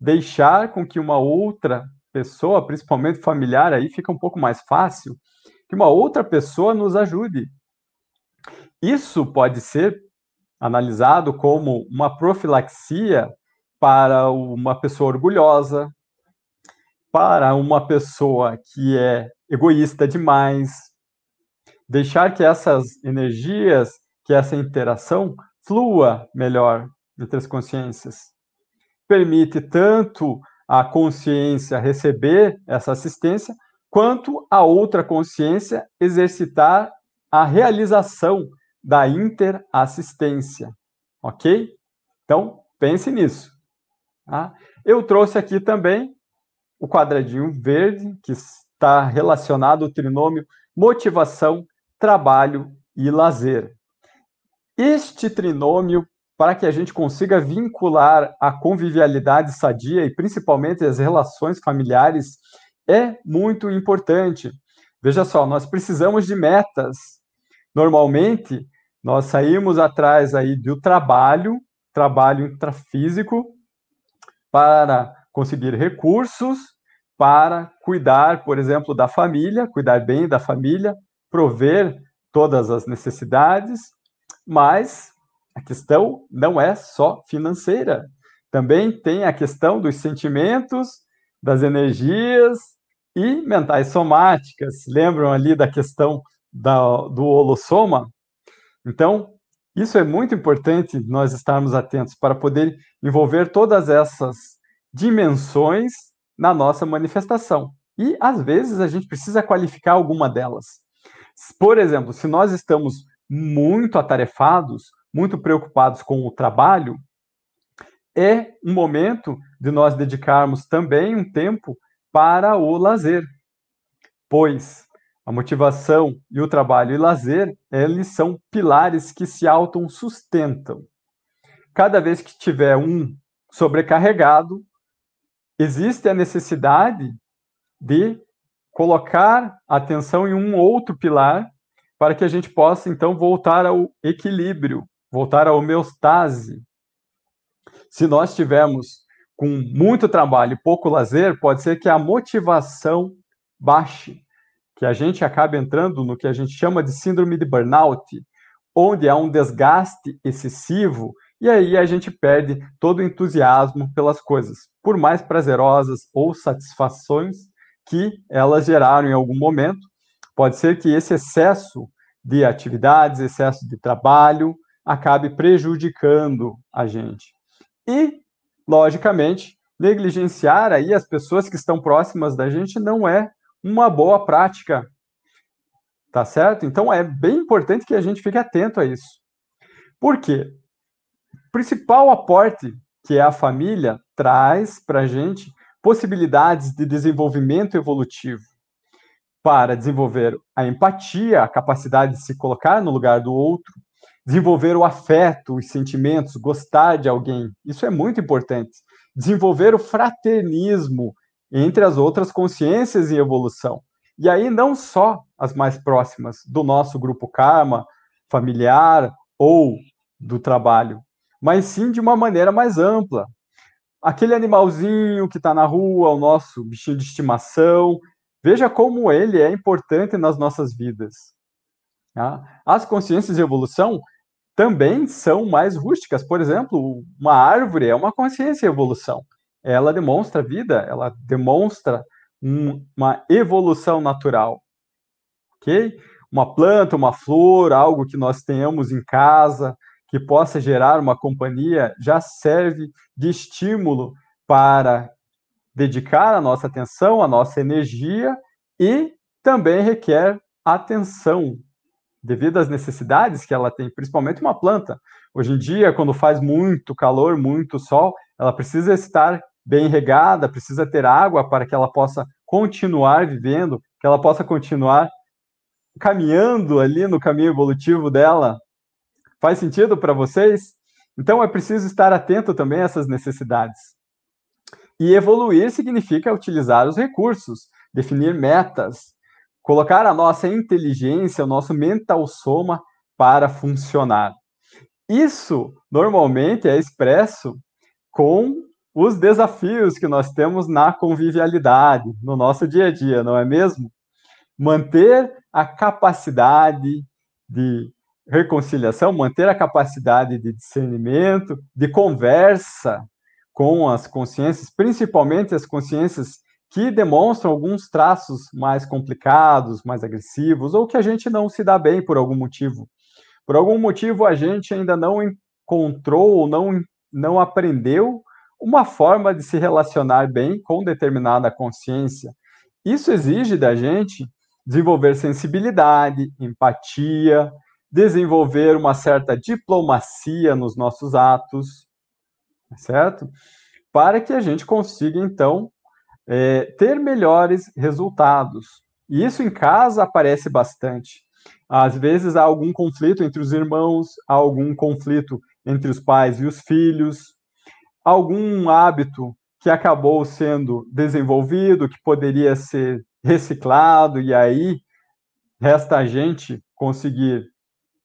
deixar com que uma outra pessoa, principalmente familiar, aí fica um pouco mais fácil, que uma outra pessoa nos ajude. Isso pode ser analisado como uma profilaxia para uma pessoa orgulhosa, para uma pessoa que é egoísta demais, deixar que essas energias, que essa interação flua melhor entre as consciências permite tanto a consciência receber essa assistência, quanto a outra consciência exercitar a realização da interassistência. Ok? Então, pense nisso. Tá? Eu trouxe aqui também o quadradinho verde, que está relacionado ao trinômio motivação, trabalho e lazer. Este trinômio para que a gente consiga vincular a convivialidade sadia e principalmente as relações familiares é muito importante. Veja só, nós precisamos de metas. Normalmente, nós saímos atrás aí do trabalho, trabalho intrafísico, para conseguir recursos, para cuidar, por exemplo, da família, cuidar bem da família, prover todas as necessidades, mas a questão não é só financeira. Também tem a questão dos sentimentos, das energias e mentais somáticas. Lembram ali da questão da, do holossoma? Então, isso é muito importante nós estarmos atentos para poder envolver todas essas dimensões na nossa manifestação. E, às vezes, a gente precisa qualificar alguma delas. Por exemplo, se nós estamos muito atarefados, muito preocupados com o trabalho, é um momento de nós dedicarmos também um tempo para o lazer, pois a motivação e o trabalho e lazer, eles são pilares que se auto-sustentam. cada vez que tiver um sobrecarregado, existe a necessidade de colocar atenção em um outro pilar para que a gente possa então voltar ao equilíbrio, voltar à homeostase. Se nós tivermos com muito trabalho e pouco lazer, pode ser que a motivação baixe, que a gente acabe entrando no que a gente chama de síndrome de burnout, onde há um desgaste excessivo e aí a gente perde todo o entusiasmo pelas coisas, por mais prazerosas ou satisfações que elas geraram em algum momento. Pode ser que esse excesso de atividades, excesso de trabalho, acabe prejudicando a gente. E, logicamente, negligenciar aí as pessoas que estão próximas da gente não é uma boa prática. Tá certo? Então é bem importante que a gente fique atento a isso. Por quê? O principal aporte que é a família traz para a gente possibilidades de desenvolvimento evolutivo para desenvolver a empatia, a capacidade de se colocar no lugar do outro, desenvolver o afeto, os sentimentos, gostar de alguém. Isso é muito importante. Desenvolver o fraternismo entre as outras consciências em evolução. E aí não só as mais próximas do nosso grupo karma, familiar ou do trabalho, mas sim de uma maneira mais ampla. Aquele animalzinho que está na rua, o nosso bichinho de estimação, veja como ele é importante nas nossas vidas. Tá? As consciências de evolução também são mais rústicas. Por exemplo, uma árvore é uma consciência em evolução. Ela demonstra vida, ela demonstra um, uma evolução natural. Ok? Uma planta, uma flor, algo que nós tenhamos em casa, que possa gerar uma companhia, já serve de estímulo para dedicar a nossa atenção, a nossa energia e também requer atenção devido às necessidades que ela tem, principalmente uma planta. Hoje em dia, quando faz muito calor, muito sol, ela precisa estar bem regada, precisa ter água para que ela possa continuar vivendo, que ela possa continuar caminhando ali no caminho evolutivo dela. Faz sentido para vocês? Então é preciso estar atento também a essas necessidades. E evoluir significa utilizar os recursos, definir metas, colocar a nossa inteligência, o nosso mental soma para funcionar. Isso normalmente é expresso com os desafios que nós temos na convivialidade, no nosso dia a dia, não é mesmo? Manter a capacidade de reconciliação, manter a capacidade de discernimento, de conversa com as consciências, principalmente as consciências que demonstram alguns traços mais complicados, mais agressivos, ou que a gente não se dá bem por algum motivo. Por algum motivo a gente ainda não encontrou ou não, não aprendeu uma forma de se relacionar bem com determinada consciência. Isso exige da gente desenvolver sensibilidade, empatia, desenvolver uma certa diplomacia nos nossos atos, certo? Para que a gente consiga, então, é, ter melhores resultados. E isso em casa aparece bastante. Às vezes há algum conflito entre os irmãos, há algum conflito entre os pais e os filhos, algum hábito que acabou sendo desenvolvido, que poderia ser reciclado, e aí resta a gente conseguir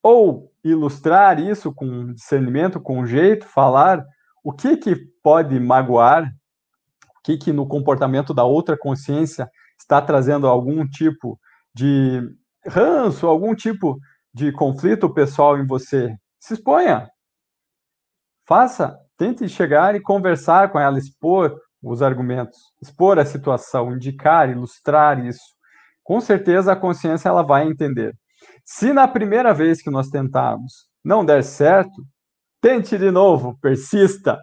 ou ilustrar isso com discernimento, com jeito, falar o que, que pode magoar, que, que no comportamento da outra consciência está trazendo algum tipo de ranço, algum tipo de conflito pessoal em você, se exponha. Faça, tente chegar e conversar com ela, expor os argumentos, expor a situação, indicar, ilustrar isso. Com certeza a consciência ela vai entender. Se na primeira vez que nós tentarmos não der certo, tente de novo, persista.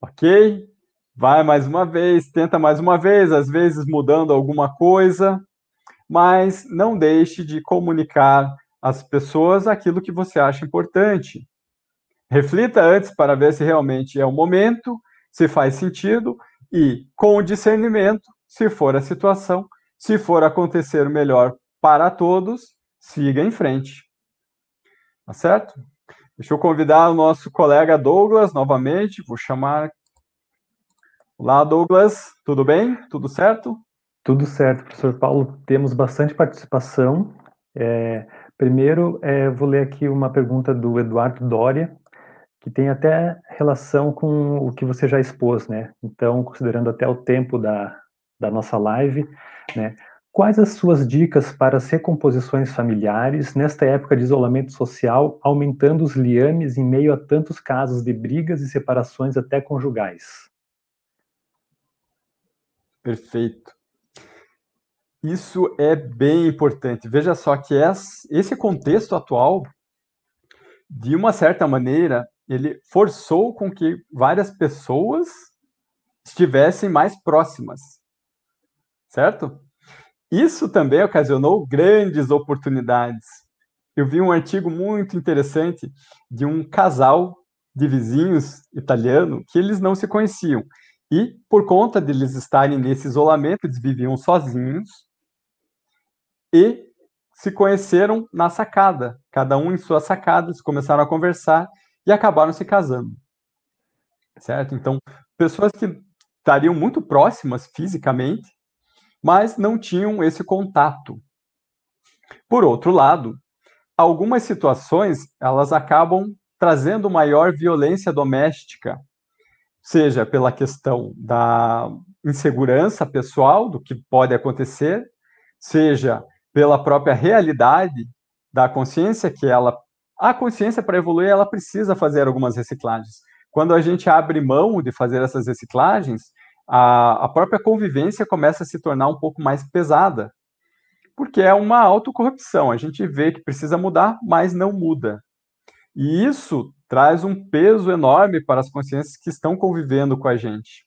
OK? vai mais uma vez, tenta mais uma vez, às vezes mudando alguma coisa, mas não deixe de comunicar às pessoas aquilo que você acha importante. Reflita antes para ver se realmente é o momento, se faz sentido e, com o discernimento, se for a situação, se for acontecer melhor para todos, siga em frente. Tá certo? Deixa eu convidar o nosso colega Douglas novamente. Vou chamar. Olá, Douglas. Tudo bem? Tudo certo? Tudo certo, professor Paulo. Temos bastante participação. É, primeiro, é, vou ler aqui uma pergunta do Eduardo Doria, que tem até relação com o que você já expôs, né? Então, considerando até o tempo da, da nossa live, né? Quais as suas dicas para as recomposições familiares nesta época de isolamento social, aumentando os liames em meio a tantos casos de brigas e separações até conjugais? Perfeito. Isso é bem importante. Veja só que esse contexto atual, de uma certa maneira, ele forçou com que várias pessoas estivessem mais próximas, certo? Isso também ocasionou grandes oportunidades. Eu vi um artigo muito interessante de um casal de vizinhos italiano que eles não se conheciam. E por conta de eles estarem nesse isolamento, eles viviam sozinhos e se conheceram na sacada, cada um em suas sacadas, começaram a conversar e acabaram se casando. Certo? Então, pessoas que estariam muito próximas fisicamente, mas não tinham esse contato. Por outro lado, algumas situações elas acabam trazendo maior violência doméstica, seja pela questão da insegurança pessoal do que pode acontecer, seja pela própria realidade da consciência que ela a consciência para evoluir ela precisa fazer algumas reciclagens. Quando a gente abre mão de fazer essas reciclagens, a, a própria convivência começa a se tornar um pouco mais pesada, porque é uma autocorrupção. A gente vê que precisa mudar, mas não muda. E isso traz um peso enorme para as consciências que estão convivendo com a gente,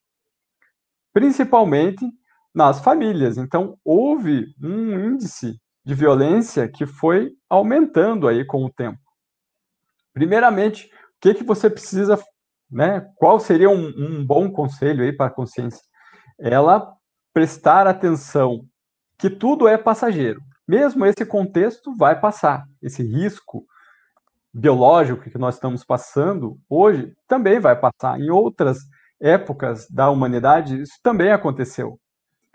principalmente nas famílias. Então, houve um índice de violência que foi aumentando aí com o tempo. Primeiramente, o que, que você precisa né? Qual seria um, um bom conselho aí para a consciência? Ela prestar atenção que tudo é passageiro. Mesmo esse contexto vai passar. Esse risco biológico que nós estamos passando hoje também vai passar. Em outras épocas da humanidade, isso também aconteceu.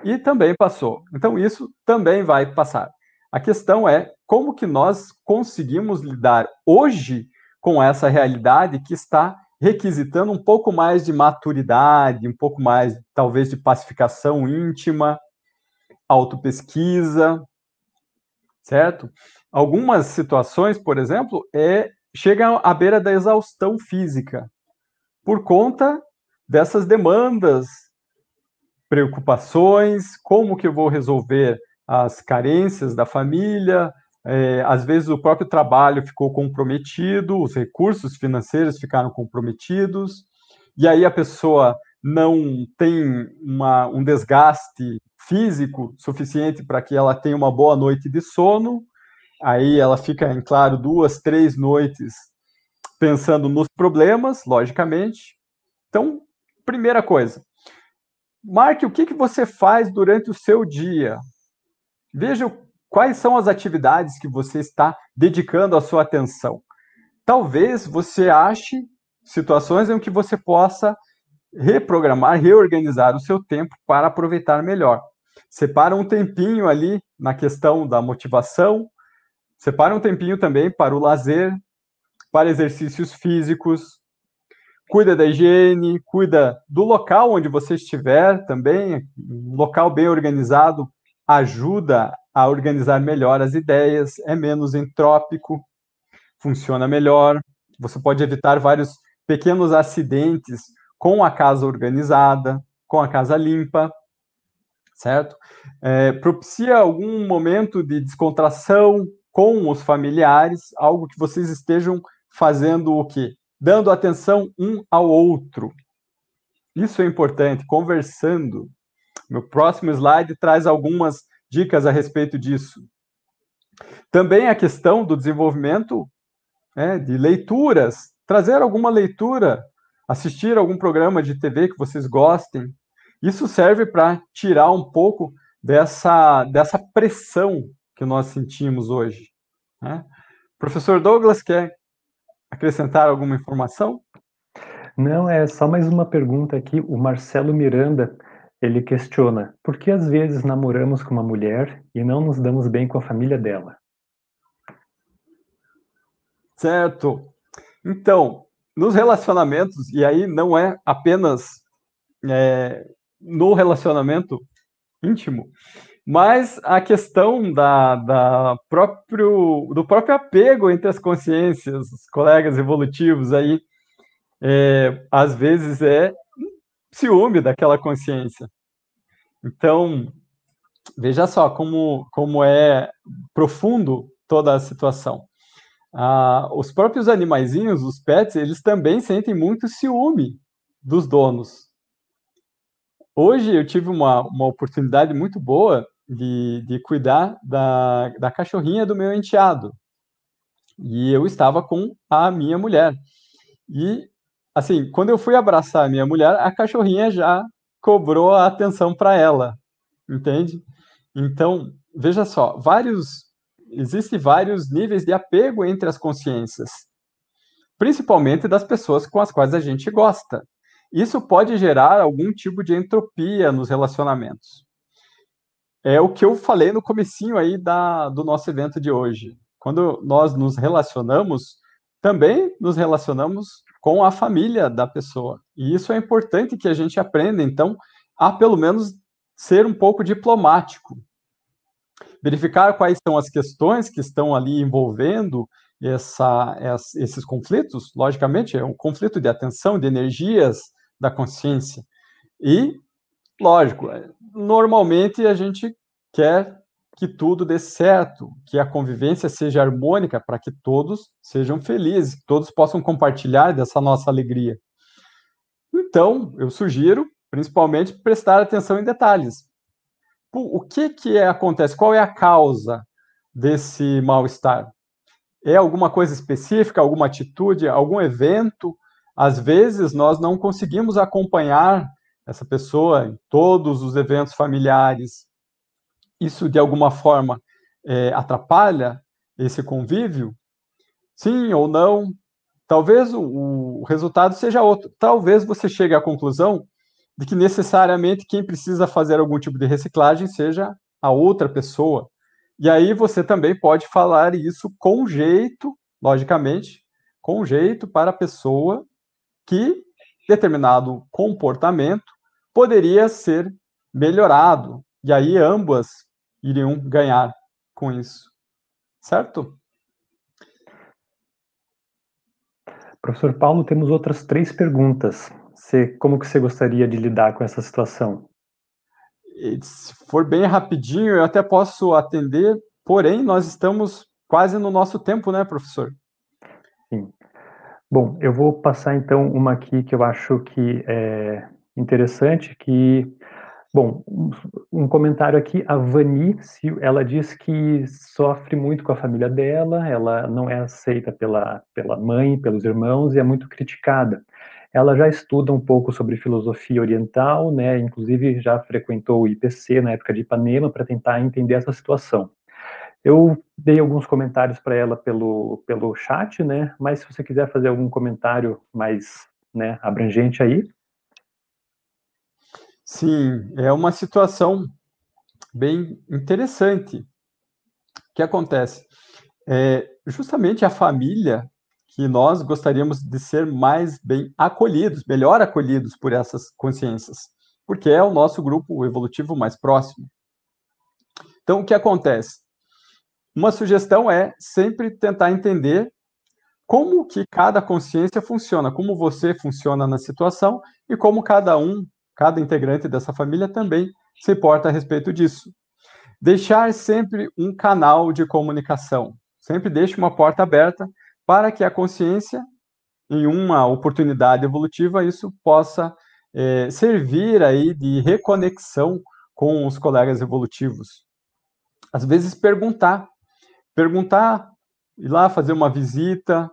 E também passou. Então, isso também vai passar. A questão é como que nós conseguimos lidar hoje com essa realidade que está requisitando um pouco mais de maturidade, um pouco mais, talvez, de pacificação íntima, autopesquisa, certo? Algumas situações, por exemplo, é, chegam à beira da exaustão física, por conta dessas demandas, preocupações, como que eu vou resolver as carências da família, é, às vezes o próprio trabalho ficou comprometido, os recursos financeiros ficaram comprometidos, e aí a pessoa não tem uma, um desgaste físico suficiente para que ela tenha uma boa noite de sono, aí ela fica, em claro, duas, três noites pensando nos problemas, logicamente. Então, primeira coisa, marque o que, que você faz durante o seu dia. Veja Quais são as atividades que você está dedicando a sua atenção? Talvez você ache situações em que você possa reprogramar, reorganizar o seu tempo para aproveitar melhor. Separa um tempinho ali na questão da motivação, separa um tempinho também para o lazer, para exercícios físicos, cuida da higiene, cuida do local onde você estiver também, um local bem organizado ajuda a organizar melhor as ideias, é menos entrópico, funciona melhor. Você pode evitar vários pequenos acidentes com a casa organizada, com a casa limpa, certo? É, propicia algum momento de descontração com os familiares, algo que vocês estejam fazendo o quê? Dando atenção um ao outro. Isso é importante, conversando. Meu próximo slide traz algumas dicas a respeito disso. Também a questão do desenvolvimento né, de leituras, trazer alguma leitura, assistir algum programa de TV que vocês gostem. Isso serve para tirar um pouco dessa, dessa pressão que nós sentimos hoje. Né? Professor Douglas quer acrescentar alguma informação? Não, é só mais uma pergunta aqui. O Marcelo Miranda, ele questiona: por que às vezes namoramos com uma mulher e não nos damos bem com a família dela? Certo. Então, nos relacionamentos, e aí não é apenas é, no relacionamento íntimo, mas a questão da, da próprio, do próprio apego entre as consciências, os colegas evolutivos aí, é, às vezes é ciúme daquela consciência. Então, veja só como, como é profundo toda a situação. Ah, os próprios animaizinhos, os pets, eles também sentem muito ciúme dos donos. Hoje eu tive uma, uma oportunidade muito boa de, de cuidar da, da cachorrinha do meu enteado. E eu estava com a minha mulher. E, assim, quando eu fui abraçar a minha mulher, a cachorrinha já cobrou a atenção para ela, entende? Então, veja só, vários existem vários níveis de apego entre as consciências, principalmente das pessoas com as quais a gente gosta. Isso pode gerar algum tipo de entropia nos relacionamentos é o que eu falei no comecinho aí da, do nosso evento de hoje. Quando nós nos relacionamos, também nos relacionamos com a família da pessoa. E isso é importante que a gente aprenda, então, a pelo menos ser um pouco diplomático. Verificar quais são as questões que estão ali envolvendo essa, esses conflitos, logicamente, é um conflito de atenção, de energias da consciência. E, lógico, normalmente a gente quer que tudo dê certo, que a convivência seja harmônica para que todos sejam felizes, que todos possam compartilhar dessa nossa alegria. Então, eu sugiro, principalmente, prestar atenção em detalhes. O que que é, acontece? Qual é a causa desse mal-estar? É alguma coisa específica, alguma atitude, algum evento? Às vezes nós não conseguimos acompanhar essa pessoa em todos os eventos familiares. Isso, de alguma forma, é, atrapalha esse convívio? Sim ou não? Talvez o, o resultado seja outro. Talvez você chegue à conclusão de que necessariamente quem precisa fazer algum tipo de reciclagem seja a outra pessoa. E aí você também pode falar isso com jeito, logicamente, com jeito para a pessoa que determinado comportamento poderia ser melhorado. E aí ambas iriam ganhar com isso. Certo? Professor Paulo, temos outras três perguntas. Você, como que você gostaria de lidar com essa situação? Se for bem rapidinho, eu até posso atender, porém, nós estamos quase no nosso tempo, né, professor? Sim. Bom, eu vou passar então uma aqui que eu acho que é interessante, que, bom, um comentário aqui, a Vani, ela diz que sofre muito com a família dela, ela não é aceita pela, pela mãe, pelos irmãos e é muito criticada. Ela já estuda um pouco sobre filosofia oriental, né, inclusive já frequentou o IPC na época de Ipanema para tentar entender essa situação. Eu dei alguns comentários para ela pelo, pelo chat, né? Mas se você quiser fazer algum comentário mais né, abrangente aí. Sim, é uma situação bem interessante. Que acontece? É justamente a família que nós gostaríamos de ser mais bem acolhidos, melhor acolhidos por essas consciências, porque é o nosso grupo evolutivo mais próximo. Então, o que acontece? Uma sugestão é sempre tentar entender como que cada consciência funciona, como você funciona na situação e como cada um, cada integrante dessa família também se porta a respeito disso. Deixar sempre um canal de comunicação, sempre deixe uma porta aberta para que a consciência, em uma oportunidade evolutiva, isso possa é, servir aí de reconexão com os colegas evolutivos. Às vezes perguntar perguntar, ir lá fazer uma visita,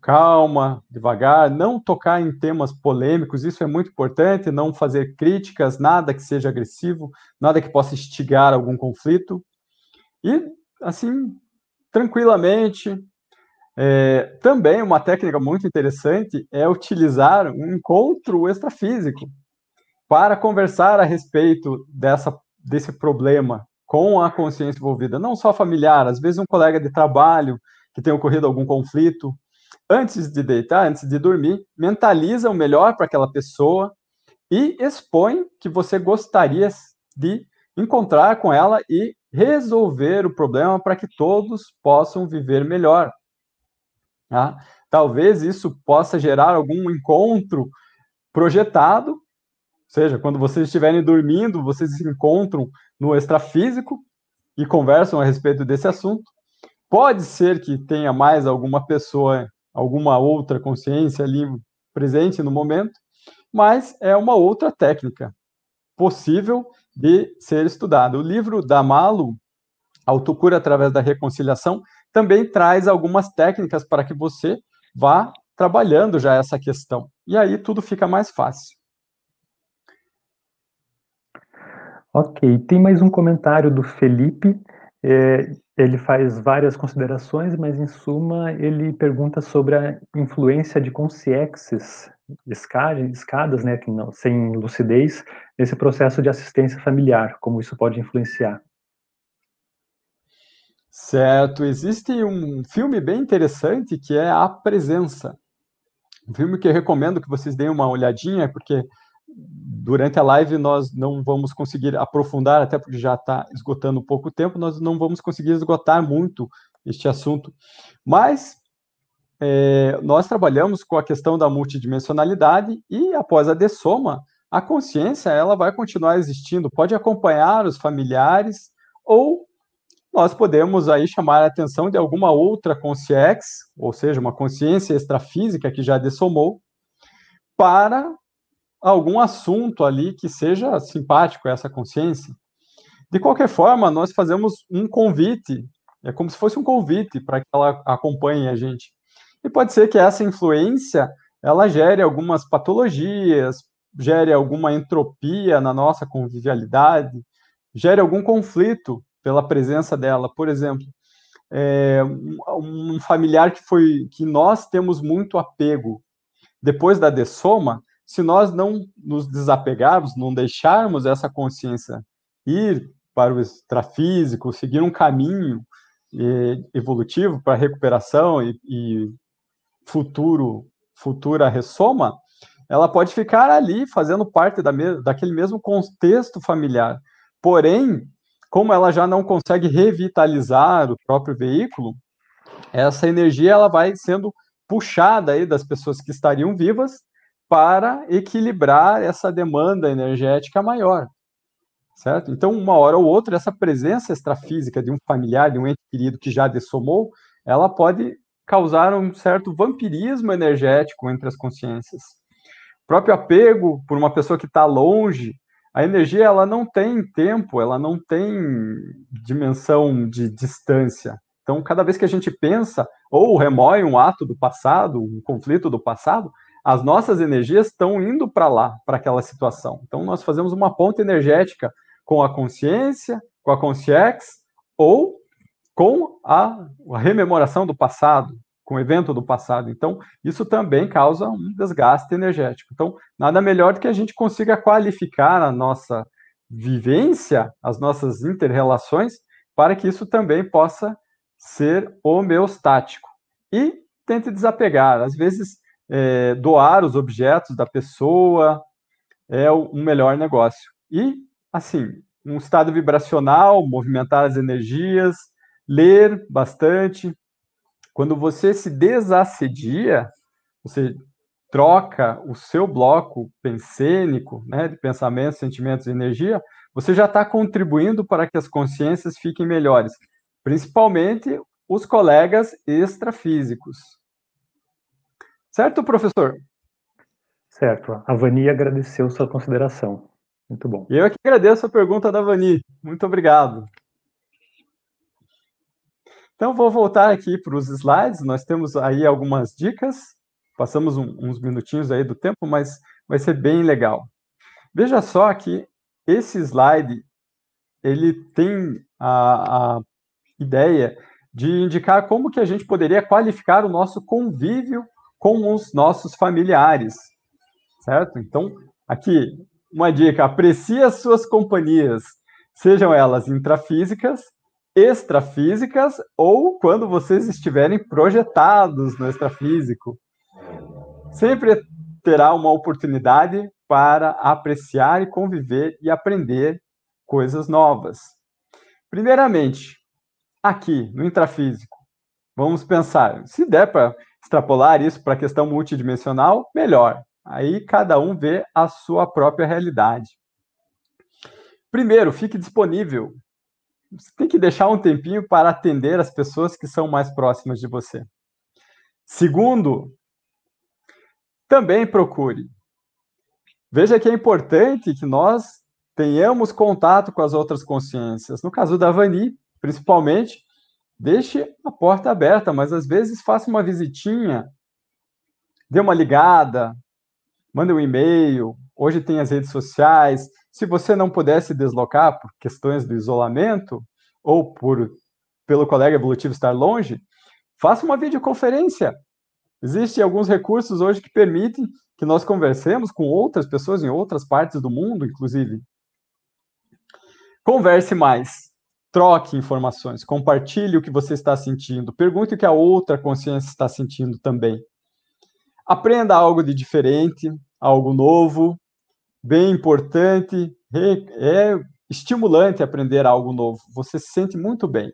calma, devagar, não tocar em temas polêmicos, isso é muito importante, não fazer críticas, nada que seja agressivo, nada que possa instigar algum conflito. E, assim, tranquilamente, É, também uma técnica muito interessante é utilizar um encontro extrafísico para conversar a respeito dessa, desse problema com a consciência envolvida, não só familiar, às vezes um colega de trabalho que tem ocorrido algum conflito, antes de deitar, antes de dormir, mentaliza o melhor para aquela pessoa e expõe que você gostaria de encontrar com ela e resolver o problema para que todos possam viver melhor. Tá? Talvez isso possa gerar algum encontro projetado, ou seja, quando vocês estiverem dormindo, vocês se encontram no extrafísico e conversam a respeito desse assunto. Pode ser que tenha mais alguma pessoa, alguma outra consciência ali presente no momento, mas é uma outra técnica possível de ser estudada. O livro da Malu, Autocura através da reconciliação, também traz algumas técnicas para que você vá trabalhando já essa questão. E aí tudo fica mais fácil. Ok, tem mais um comentário do Felipe. É, ele faz várias considerações, mas em suma ele pergunta sobre a influência de consciexes, escadas, né, não, sem lucidez, nesse processo de assistência familiar, como isso pode influenciar. Certo, existe um filme bem interessante que é A Presença. Um filme que eu recomendo que vocês deem uma olhadinha, porque durante a live nós não vamos conseguir aprofundar, até porque já está esgotando pouco tempo, nós não vamos conseguir esgotar muito este assunto. Mas é, nós trabalhamos com a questão da multidimensionalidade e após a dessoma, a consciência ela vai continuar existindo, pode acompanhar os familiares ou nós podemos aí chamar a atenção de alguma outra consciex, ou seja, uma consciência extrafísica que já dessomou, para algum assunto ali que seja simpático a essa consciência. De qualquer forma, nós fazemos um convite, é como se fosse um convite para que ela acompanhe a gente. E pode ser que essa influência ela gere algumas patologias, gere alguma entropia na nossa convivialidade, gere algum conflito pela presença dela. Por exemplo, é, um familiar que foi que nós temos muito apego depois da dessoma, se nós não nos desapegarmos, não deixarmos essa consciência ir para o extrafísico, seguir um caminho eh, evolutivo para recuperação e, e futuro futura ressoma, ela pode ficar ali fazendo parte da me daquele mesmo contexto familiar. Porém, como ela já não consegue revitalizar o próprio veículo, essa energia ela vai sendo puxada aí das pessoas que estariam vivas para equilibrar essa demanda energética maior, certo? Então, uma hora ou outra, essa presença extrafísica de um familiar, de um ente querido que já dessomou, ela pode causar um certo vampirismo energético entre as consciências. O próprio apego por uma pessoa que está longe, a energia ela não tem tempo, ela não tem dimensão de distância. Então, cada vez que a gente pensa ou remói um ato do passado, um conflito do passado, as nossas energias estão indo para lá, para aquela situação. Então, nós fazemos uma ponte energética com a consciência, com a consciex, ou com a, a rememoração do passado, com o evento do passado. Então, isso também causa um desgaste energético. Então, nada melhor do que a gente consiga qualificar a nossa vivência, as nossas interrelações, para que isso também possa ser homeostático. E tente desapegar. Às vezes, é, doar os objetos da pessoa é um melhor negócio. E, assim, um estado vibracional, movimentar as energias, ler bastante. Quando você se desassedia, você troca o seu bloco pensênico, né, de pensamentos, sentimentos e energia, você já está contribuindo para que as consciências fiquem melhores, principalmente os colegas extrafísicos. Certo, professor? Certo. A Vani agradeceu sua consideração. Muito bom. Eu que agradeço a pergunta da Vani. Muito obrigado. Então, vou voltar aqui para os slides. Nós temos aí algumas dicas. Passamos um, uns minutinhos aí do tempo, mas vai ser bem legal. Veja só que esse slide, ele tem a, a ideia de indicar como que a gente poderia qualificar o nosso convívio com os nossos familiares, certo? Então, aqui, uma dica, aprecie as suas companhias, sejam elas intrafísicas, extrafísicas ou quando vocês estiverem projetados no extrafísico. Sempre terá uma oportunidade para apreciar e conviver e aprender coisas novas. Primeiramente, aqui no intrafísico, vamos pensar, se der para extrapolar isso para a questão multidimensional, melhor. Aí cada um vê a sua própria realidade. Primeiro, fique disponível. Você tem que deixar um tempinho para atender as pessoas que são mais próximas de você. Segundo, também procure. Veja que é importante que nós tenhamos contato com as outras consciências. No caso da Vani, principalmente, deixe a porta aberta, mas às vezes faça uma visitinha, dê uma ligada, mande um e-mail. Hoje tem as redes sociais. Se você não puder se deslocar por questões do isolamento ou por pelo colega evolutivo estar longe, faça uma videoconferência. Existem alguns recursos hoje que permitem que nós conversemos com outras pessoas em outras partes do mundo, inclusive. Converse mais. Troque informações, compartilhe o que você está sentindo, pergunte o que a outra consciência está sentindo também. Aprenda algo de diferente, algo novo, bem importante, é estimulante aprender algo novo. Você se sente muito bem.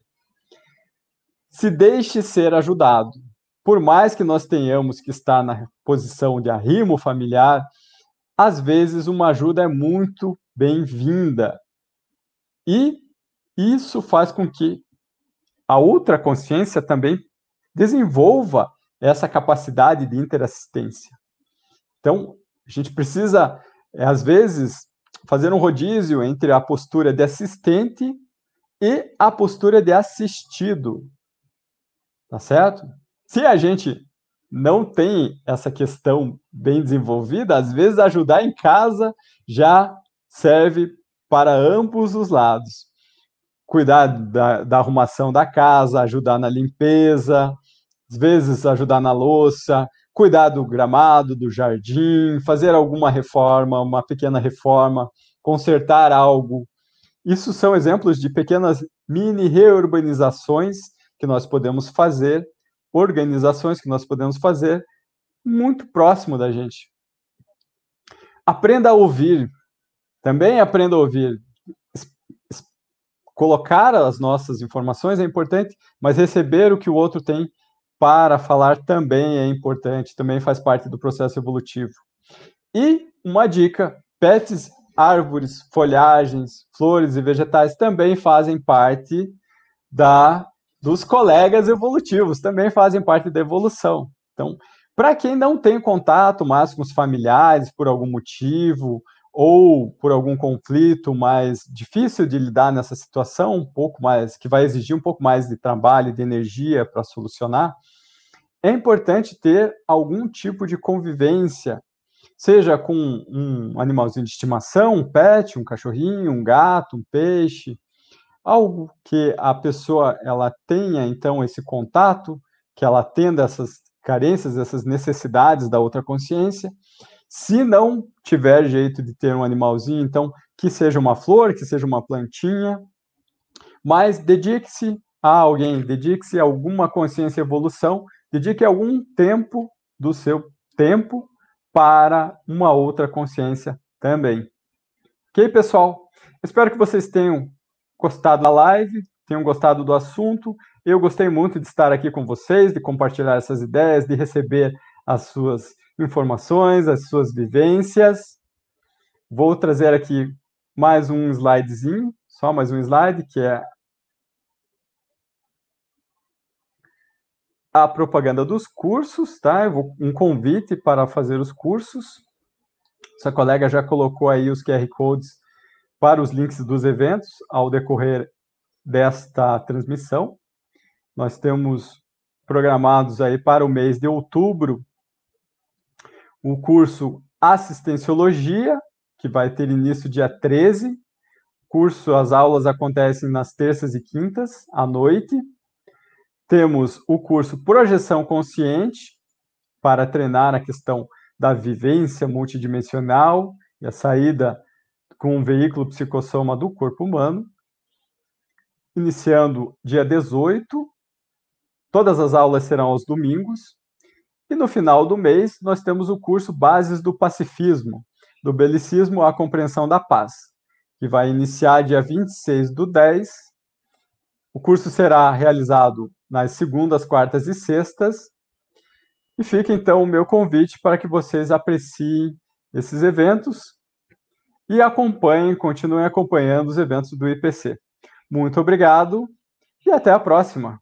Se deixe ser ajudado. Por mais que nós tenhamos que estar na posição de arrimo familiar, às vezes uma ajuda é muito bem-vinda. E isso faz com que a outra consciência também desenvolva essa capacidade de interassistência. Então, a gente precisa, é, às vezes, fazer um rodízio entre a postura de assistente e a postura de assistido. Tá certo? Se a gente não tem essa questão bem desenvolvida, às vezes ajudar em casa já serve para ambos os lados cuidar da, da arrumação da casa, ajudar na limpeza, às vezes ajudar na louça, cuidar do gramado, do jardim, fazer alguma reforma, uma pequena reforma, consertar algo. Isso são exemplos de pequenas mini reurbanizações que nós podemos fazer, organizações que nós podemos fazer muito próximo da gente. Aprenda a ouvir. Também aprenda a ouvir colocar as nossas informações é importante, mas receber o que o outro tem para falar também é importante, também faz parte do processo evolutivo. E uma dica: pets, árvores, folhagens, flores e vegetais também fazem parte da dos colegas evolutivos, também fazem parte da evolução. Então, para quem não tem contato mais com os familiares por algum motivo, ou por algum conflito mais difícil de lidar nessa situação, um pouco mais, que vai exigir um pouco mais de trabalho, de energia para solucionar, é importante ter algum tipo de convivência, seja com um animalzinho de estimação, um pet, um cachorrinho, um gato, um peixe, algo que a pessoa ela tenha então esse contato, que ela atenda essas carências, essas necessidades da outra consciência, se não tiver jeito de ter um animalzinho, então que seja uma flor, que seja uma plantinha, mas dedique-se a alguém, dedique-se a alguma consciência evolução, dedique algum tempo do seu tempo para uma outra consciência também. Ok, pessoal? Espero que vocês tenham gostado da live, tenham gostado do assunto. Eu gostei muito de estar aqui com vocês, de compartilhar essas ideias, de receber as suas informações, as suas vivências. Vou trazer aqui mais um slidezinho, só mais um slide, que é a propaganda dos cursos, tá? Vou, um convite para fazer os cursos. Essa colega já colocou aí os QR Codes para os links dos eventos ao decorrer desta transmissão. Nós temos programados aí para o mês de outubro o curso Assistenciologia, que vai ter início dia 13. Curso, as aulas acontecem nas terças e quintas à noite. Temos o curso Projeção Consciente, para treinar a questão da vivência multidimensional e a saída com um veículo psicossoma do corpo humano, iniciando dia 18. Todas as aulas serão aos domingos. E no final do mês, nós temos o curso Bases do Pacifismo, do Belicismo à Compreensão da Paz, que vai iniciar dia 26 do 10. O curso será realizado nas segundas, quartas e sextas. E fica então o meu convite para que vocês apreciem esses eventos e acompanhem, continuem acompanhando os eventos do IPC. Muito obrigado e até a próxima!